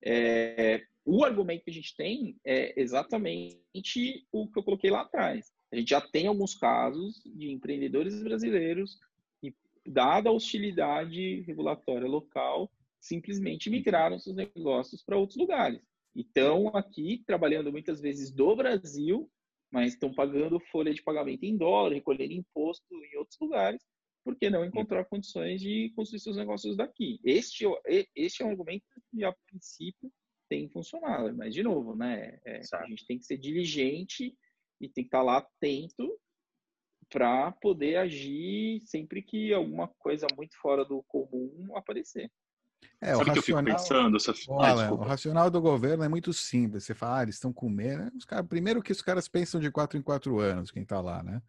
É, o argumento que a gente tem é exatamente o que eu coloquei lá atrás. A gente já tem alguns casos de empreendedores brasileiros que, dada a hostilidade regulatória local, simplesmente migraram seus negócios para outros lugares estão aqui trabalhando muitas vezes do Brasil, mas estão pagando folha de pagamento em dólar, recolhendo imposto em outros lugares, porque não encontrar condições de construir seus negócios daqui. Este, este é um argumento que, a princípio, tem funcionado. Mas, de novo, né, é, a gente tem que ser diligente e tem que estar lá atento para poder agir sempre que alguma coisa muito fora do comum aparecer. É, Sabe o racional, que eu fico pensando? Olha, ah, o racional do governo é muito simples. Você fala, ah, eles estão com medo. Os cara, primeiro que os caras pensam de quatro em quatro anos, quem está lá, né?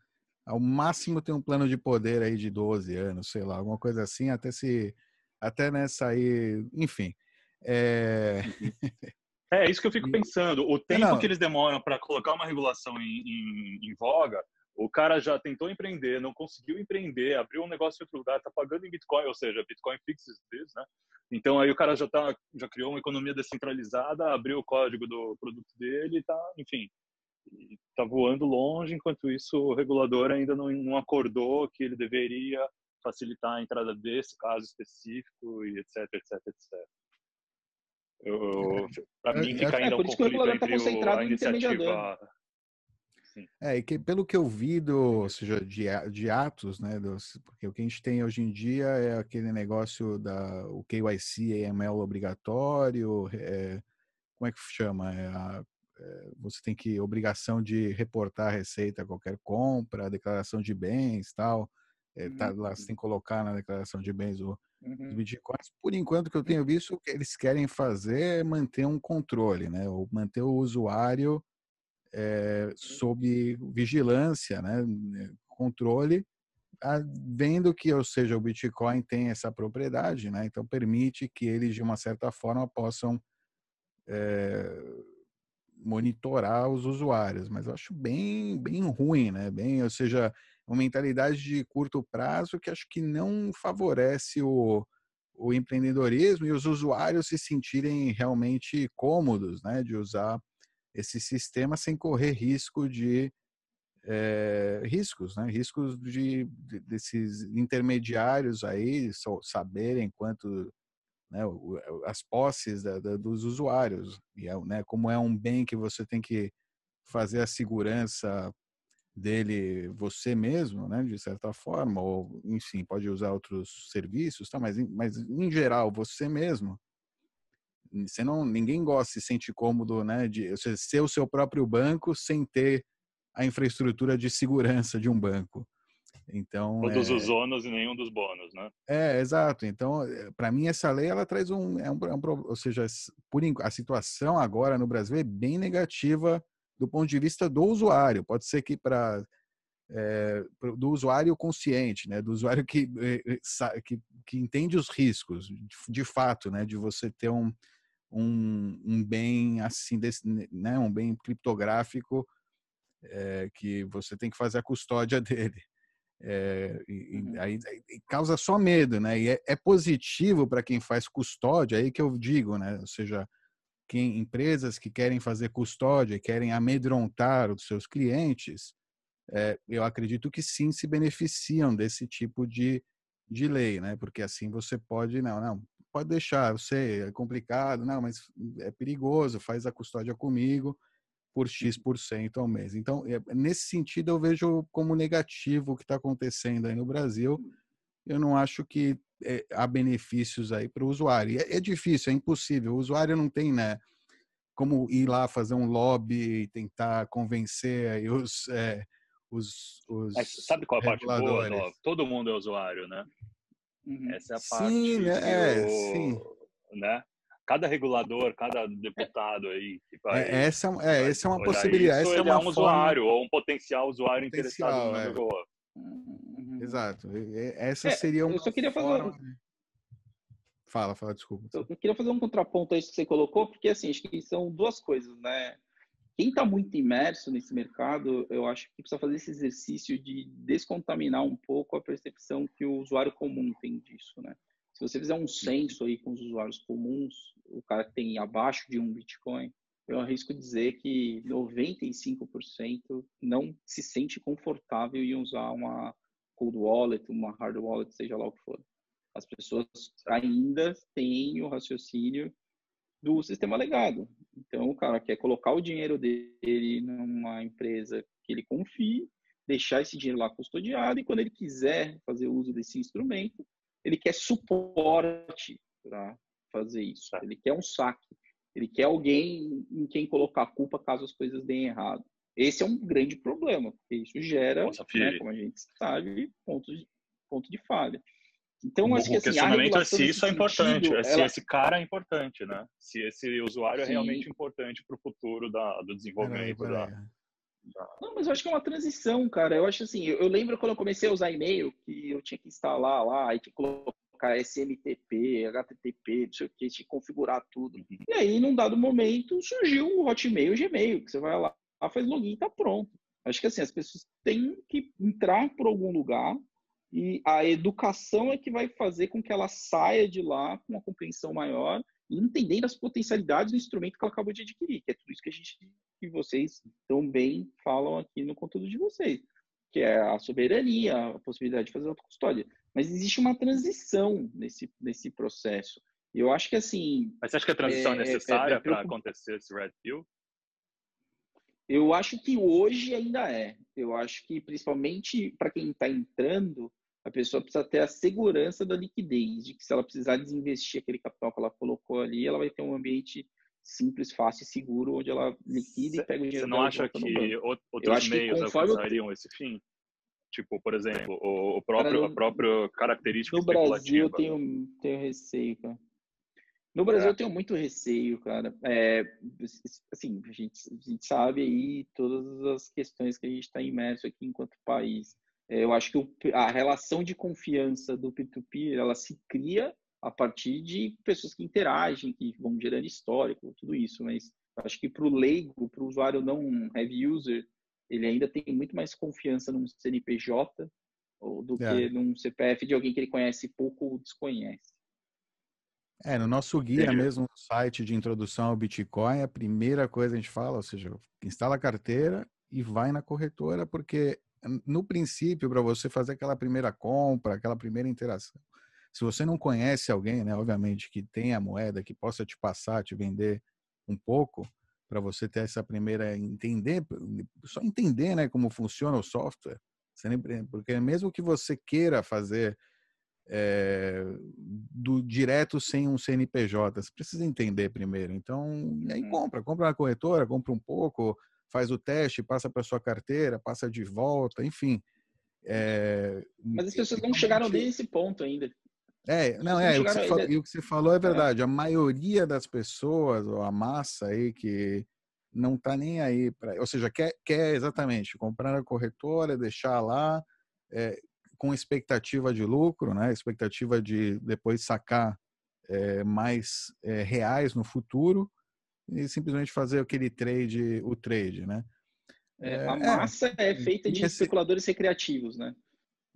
Ao máximo tem um plano de poder aí de 12 anos, sei lá, alguma coisa assim, até se. Até nessa aí. Enfim. É... é isso que eu fico pensando. O tempo Não. que eles demoram para colocar uma regulação em, em, em voga o cara já tentou empreender, não conseguiu empreender, abriu um negócio em outro lugar, está pagando em Bitcoin, ou seja, Bitcoin fixes this, né? Então aí o cara já tá, já criou uma economia descentralizada, abriu o código do produto dele, tá, enfim, está voando longe. Enquanto isso, o regulador ainda não, não acordou que ele deveria facilitar a entrada desse caso específico e etc, etc, etc. Para mim fica ainda é, um conflito entre tá o, a iniciativa é, e que, pelo que eu vi do, ou seja, de, de atos, né, dos, porque o que a gente tem hoje em dia é aquele negócio da o KYC, AML obrigatório, é, como é que chama? É a, é, você tem que obrigação de reportar a receita a qualquer compra, declaração de bens, tal. É, tá, lá você uhum. tem que colocar na declaração de bens o, uhum. os bitcoins. Por enquanto, que eu tenho visto, o que eles querem fazer é manter um controle, né? Ou manter o usuário é, sob vigilância, né, controle, vendo que, ou seja, o Bitcoin tem essa propriedade, né, então permite que eles, de uma certa forma, possam é, monitorar os usuários, mas eu acho bem, bem ruim, né, bem, ou seja, uma mentalidade de curto prazo que acho que não favorece o, o empreendedorismo e os usuários se sentirem realmente cômodos, né, de usar esse sistema sem correr risco de é, riscos, né? Riscos de, de, desses intermediários aí saberem quanto né, as posses da, da, dos usuários e é, né, como é um bem que você tem que fazer a segurança dele você mesmo, né, de certa forma, ou enfim pode usar outros serviços, tá? Mas, mas em geral você mesmo você não, ninguém gosta, se sente cômodo, né, de ser o seu próprio banco sem ter a infraestrutura de segurança de um banco. Então, todos é, os ônus e nenhum dos bônus, né? É, exato. Então, eh, para mim essa lei ela traz um, é um, é um, ou seja, por a situação agora no Brasil é bem negativa do ponto de vista do usuário. Pode ser que para é, do usuário consciente, né, do usuário que, eh, que, que entende os riscos, de, de fato, né, de você ter um, um, um bem assim, desse, né, um bem criptográfico é, que você tem que fazer a custódia dele. É, e, uhum. aí, aí, causa só medo, né? E é, é positivo para quem faz custódia, aí que eu digo, né? Ou seja, quem empresas que querem fazer custódia, querem amedrontar os seus clientes, é, eu acredito que sim se beneficiam desse tipo de, de lei, né? Porque assim você pode, não, não, pode deixar, eu sei, é complicado, não, mas é perigoso, faz a custódia comigo por X% ao mês. Então, é, nesse sentido, eu vejo como negativo o que está acontecendo aí no Brasil. Eu não acho que é, há benefícios aí para o usuário. É, é, difícil, é impossível. O usuário não tem, né, como ir lá fazer um lobby e tentar convencer aí os, é, os, os sabe qual é a parte boa? Todo mundo é usuário, né? Uhum. Essa é a parte sim, né? É, sim. né? Cada regulador, cada deputado aí. Vai, é, essa, é, essa é uma possibilidade. Isso, essa é uma é um forma... usuário ou um potencial usuário potencial, interessado no é. jogo. Uhum. Exato. Essa é, seria uma. Eu só queria forma... fazer. Fala, fala, desculpa. Eu queria fazer um contraponto a isso que você colocou, porque assim, acho que são duas coisas, né? Quem está muito imerso nesse mercado, eu acho que precisa fazer esse exercício de descontaminar um pouco a percepção que o usuário comum tem disso, né? Se você fizer um censo aí com os usuários comuns, o cara que tem abaixo de um Bitcoin, eu arrisco dizer que 95% não se sente confortável em usar uma cold wallet, uma hard wallet, seja lá o que for. As pessoas ainda têm o raciocínio do sistema legado. Então, o cara quer colocar o dinheiro dele numa empresa que ele confie, deixar esse dinheiro lá custodiado e quando ele quiser fazer uso desse instrumento, ele quer suporte para fazer isso. Ele quer um saque. Ele quer alguém em quem colocar a culpa caso as coisas deem errado. Esse é um grande problema, porque isso gera, Nossa, né, como a gente sabe, pontos de, ponto de falha. Então, acho que assim, o questionamento é se isso é importante, sentido, é se ela... esse cara é importante, né? Se esse usuário Sim. é realmente importante para o futuro da, do desenvolvimento da, da, Não, mas eu acho que é uma transição, cara. Eu acho assim, eu, eu lembro quando eu comecei a usar e-mail, que eu tinha que instalar lá, e tinha que colocar SMTP, HTTP, não sei o que, tinha que configurar tudo. Uhum. E aí, num dado momento, surgiu o Hotmail e o Gmail, que você vai lá, faz login e tá pronto. Acho que assim, as pessoas têm que entrar por algum lugar e a educação é que vai fazer com que ela saia de lá com uma compreensão maior e entendendo as potencialidades do instrumento que ela acabou de adquirir, que é tudo isso que a gente que vocês também falam aqui no conteúdo de vocês, que é a soberania, a possibilidade de fazer autocustódia. Mas existe uma transição nesse, nesse processo. Eu acho que assim. Mas você acha que a transição é, é, é necessária é, é para acontecer esse Red Pill? Eu acho que hoje ainda é. Eu acho que principalmente para quem está entrando, a pessoa precisa ter a segurança da liquidez, de que se ela precisar desinvestir aquele capital que ela colocou ali, ela vai ter um ambiente simples, fácil e seguro, onde ela liquida cê, e pega o dinheiro. Você não acha que outros meios alcançariam esse fim? Tipo, por exemplo, o, próprio, cara, no, a própria característica No Brasil eu tenho, tenho receio, cara. No Brasil é. eu tenho muito receio, cara. É, assim, a gente, a gente sabe aí todas as questões que a gente está imerso aqui enquanto país. É, eu acho que o, a relação de confiança do P2P, ela se cria a partir de pessoas que interagem, que vão gerando histórico, tudo isso. Mas acho que para o leigo, para o usuário não heavy user, ele ainda tem muito mais confiança num CNPJ do é. que num CPF de alguém que ele conhece pouco ou desconhece. É, no nosso guia mesmo, no site de introdução ao Bitcoin, a primeira coisa que a gente fala, ou seja, instala a carteira e vai na corretora, porque no princípio, para você fazer aquela primeira compra, aquela primeira interação, se você não conhece alguém, né, obviamente, que tem a moeda, que possa te passar, te vender um pouco, para você ter essa primeira entender, só entender, né, como funciona o software, porque mesmo que você queira fazer é, do direto sem um CNPJ. Você precisa entender primeiro. Então, aí uhum. compra, compra na corretora, compra um pouco, faz o teste, passa para sua carteira, passa de volta, enfim. É, Mas as pessoas não chegaram nesse ponto ainda. É, não, é, o que, falou, o que, você falou, é verdade. É. A maioria das pessoas, ou a massa aí que não tá nem aí para, ou seja, quer, quer exatamente comprar na corretora, deixar lá, é, com expectativa de lucro, né? expectativa de depois sacar é, mais reais no futuro e simplesmente fazer aquele trade, o trade, né? É, a massa é, feita de esse... especuladores recreativos, né?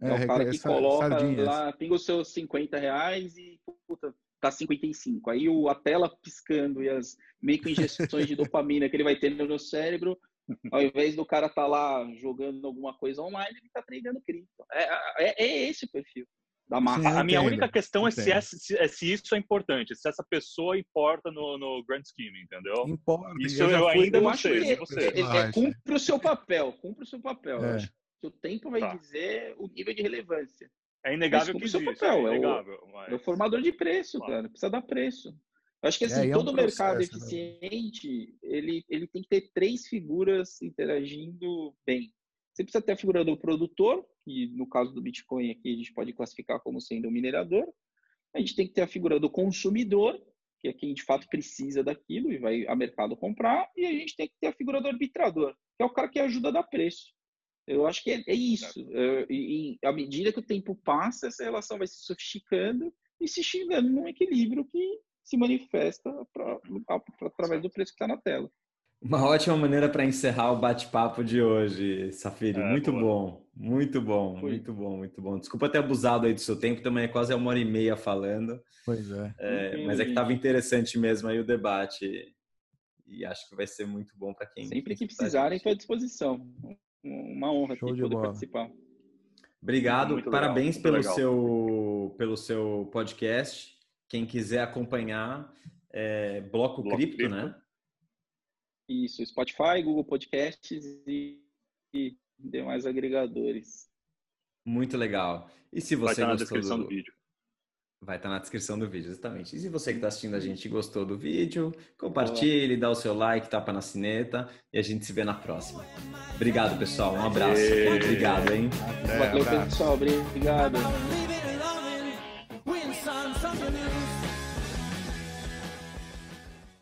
É, é o cara que coloca sardinhas. lá, pinga os seus 50 reais e puta, tá 55. Aí o, a tela piscando e as meio injeções de dopamina que ele vai ter no cérebro ao invés do cara estar tá lá jogando alguma coisa online, ele está treinando cripto. É, é, é, esse o perfil da massa. Sim, a minha única questão é se, é se, é se, isso é importante, se essa pessoa importa no, no Grand Scheme, entendeu? Importa. Isso eu, eu ainda não sei. Que, você. É, cumpre o seu papel, cumpre o seu papel. É. o tempo vai tá. dizer o nível de relevância. É inegável que existe, papel, é, inegável, é, o, mas... é o formador de preço, claro. cara. Precisa dar preço. Eu acho que assim, é, todo é um mercado né? eficiente, ele, ele tem que ter três figuras interagindo bem. Você precisa ter a figura do produtor, que no caso do Bitcoin aqui a gente pode classificar como sendo o um minerador. A gente tem que ter a figura do consumidor, que é quem de fato precisa daquilo e vai a mercado comprar. E a gente tem que ter a figura do arbitrador, que é o cara que ajuda a dar preço. Eu acho que é, é isso. É, e, e à medida que o tempo passa, essa relação vai se sofisticando e se chegando num equilíbrio que se manifesta pra, pra, através do preço que está na tela. Uma ótima maneira para encerrar o bate-papo de hoje, Safiri. É, muito boa. bom, muito bom, Foi. muito bom, muito bom. Desculpa ter abusado aí do seu tempo, também é quase uma hora e meia falando. Pois é. é mas é que estava interessante mesmo aí o debate e acho que vai ser muito bom para quem. Sempre que precisarem, estou à disposição. Uma honra Show poder bola. participar. Obrigado, muito parabéns legal, pelo seu pelo seu podcast. Quem quiser acompanhar, é Bloco, Bloco Cripto, Cripto, né? Isso, Spotify, Google Podcasts e, e demais agregadores. Muito legal. E se você Vai estar na descrição do... do vídeo. Vai estar na descrição do vídeo, exatamente. E se você que está assistindo a gente gostou do vídeo, compartilhe, dá o seu like, tapa na sineta e a gente se vê na próxima. Obrigado, pessoal. Um abraço. Obrigado, hein? Valeu, pessoal. Obrigado.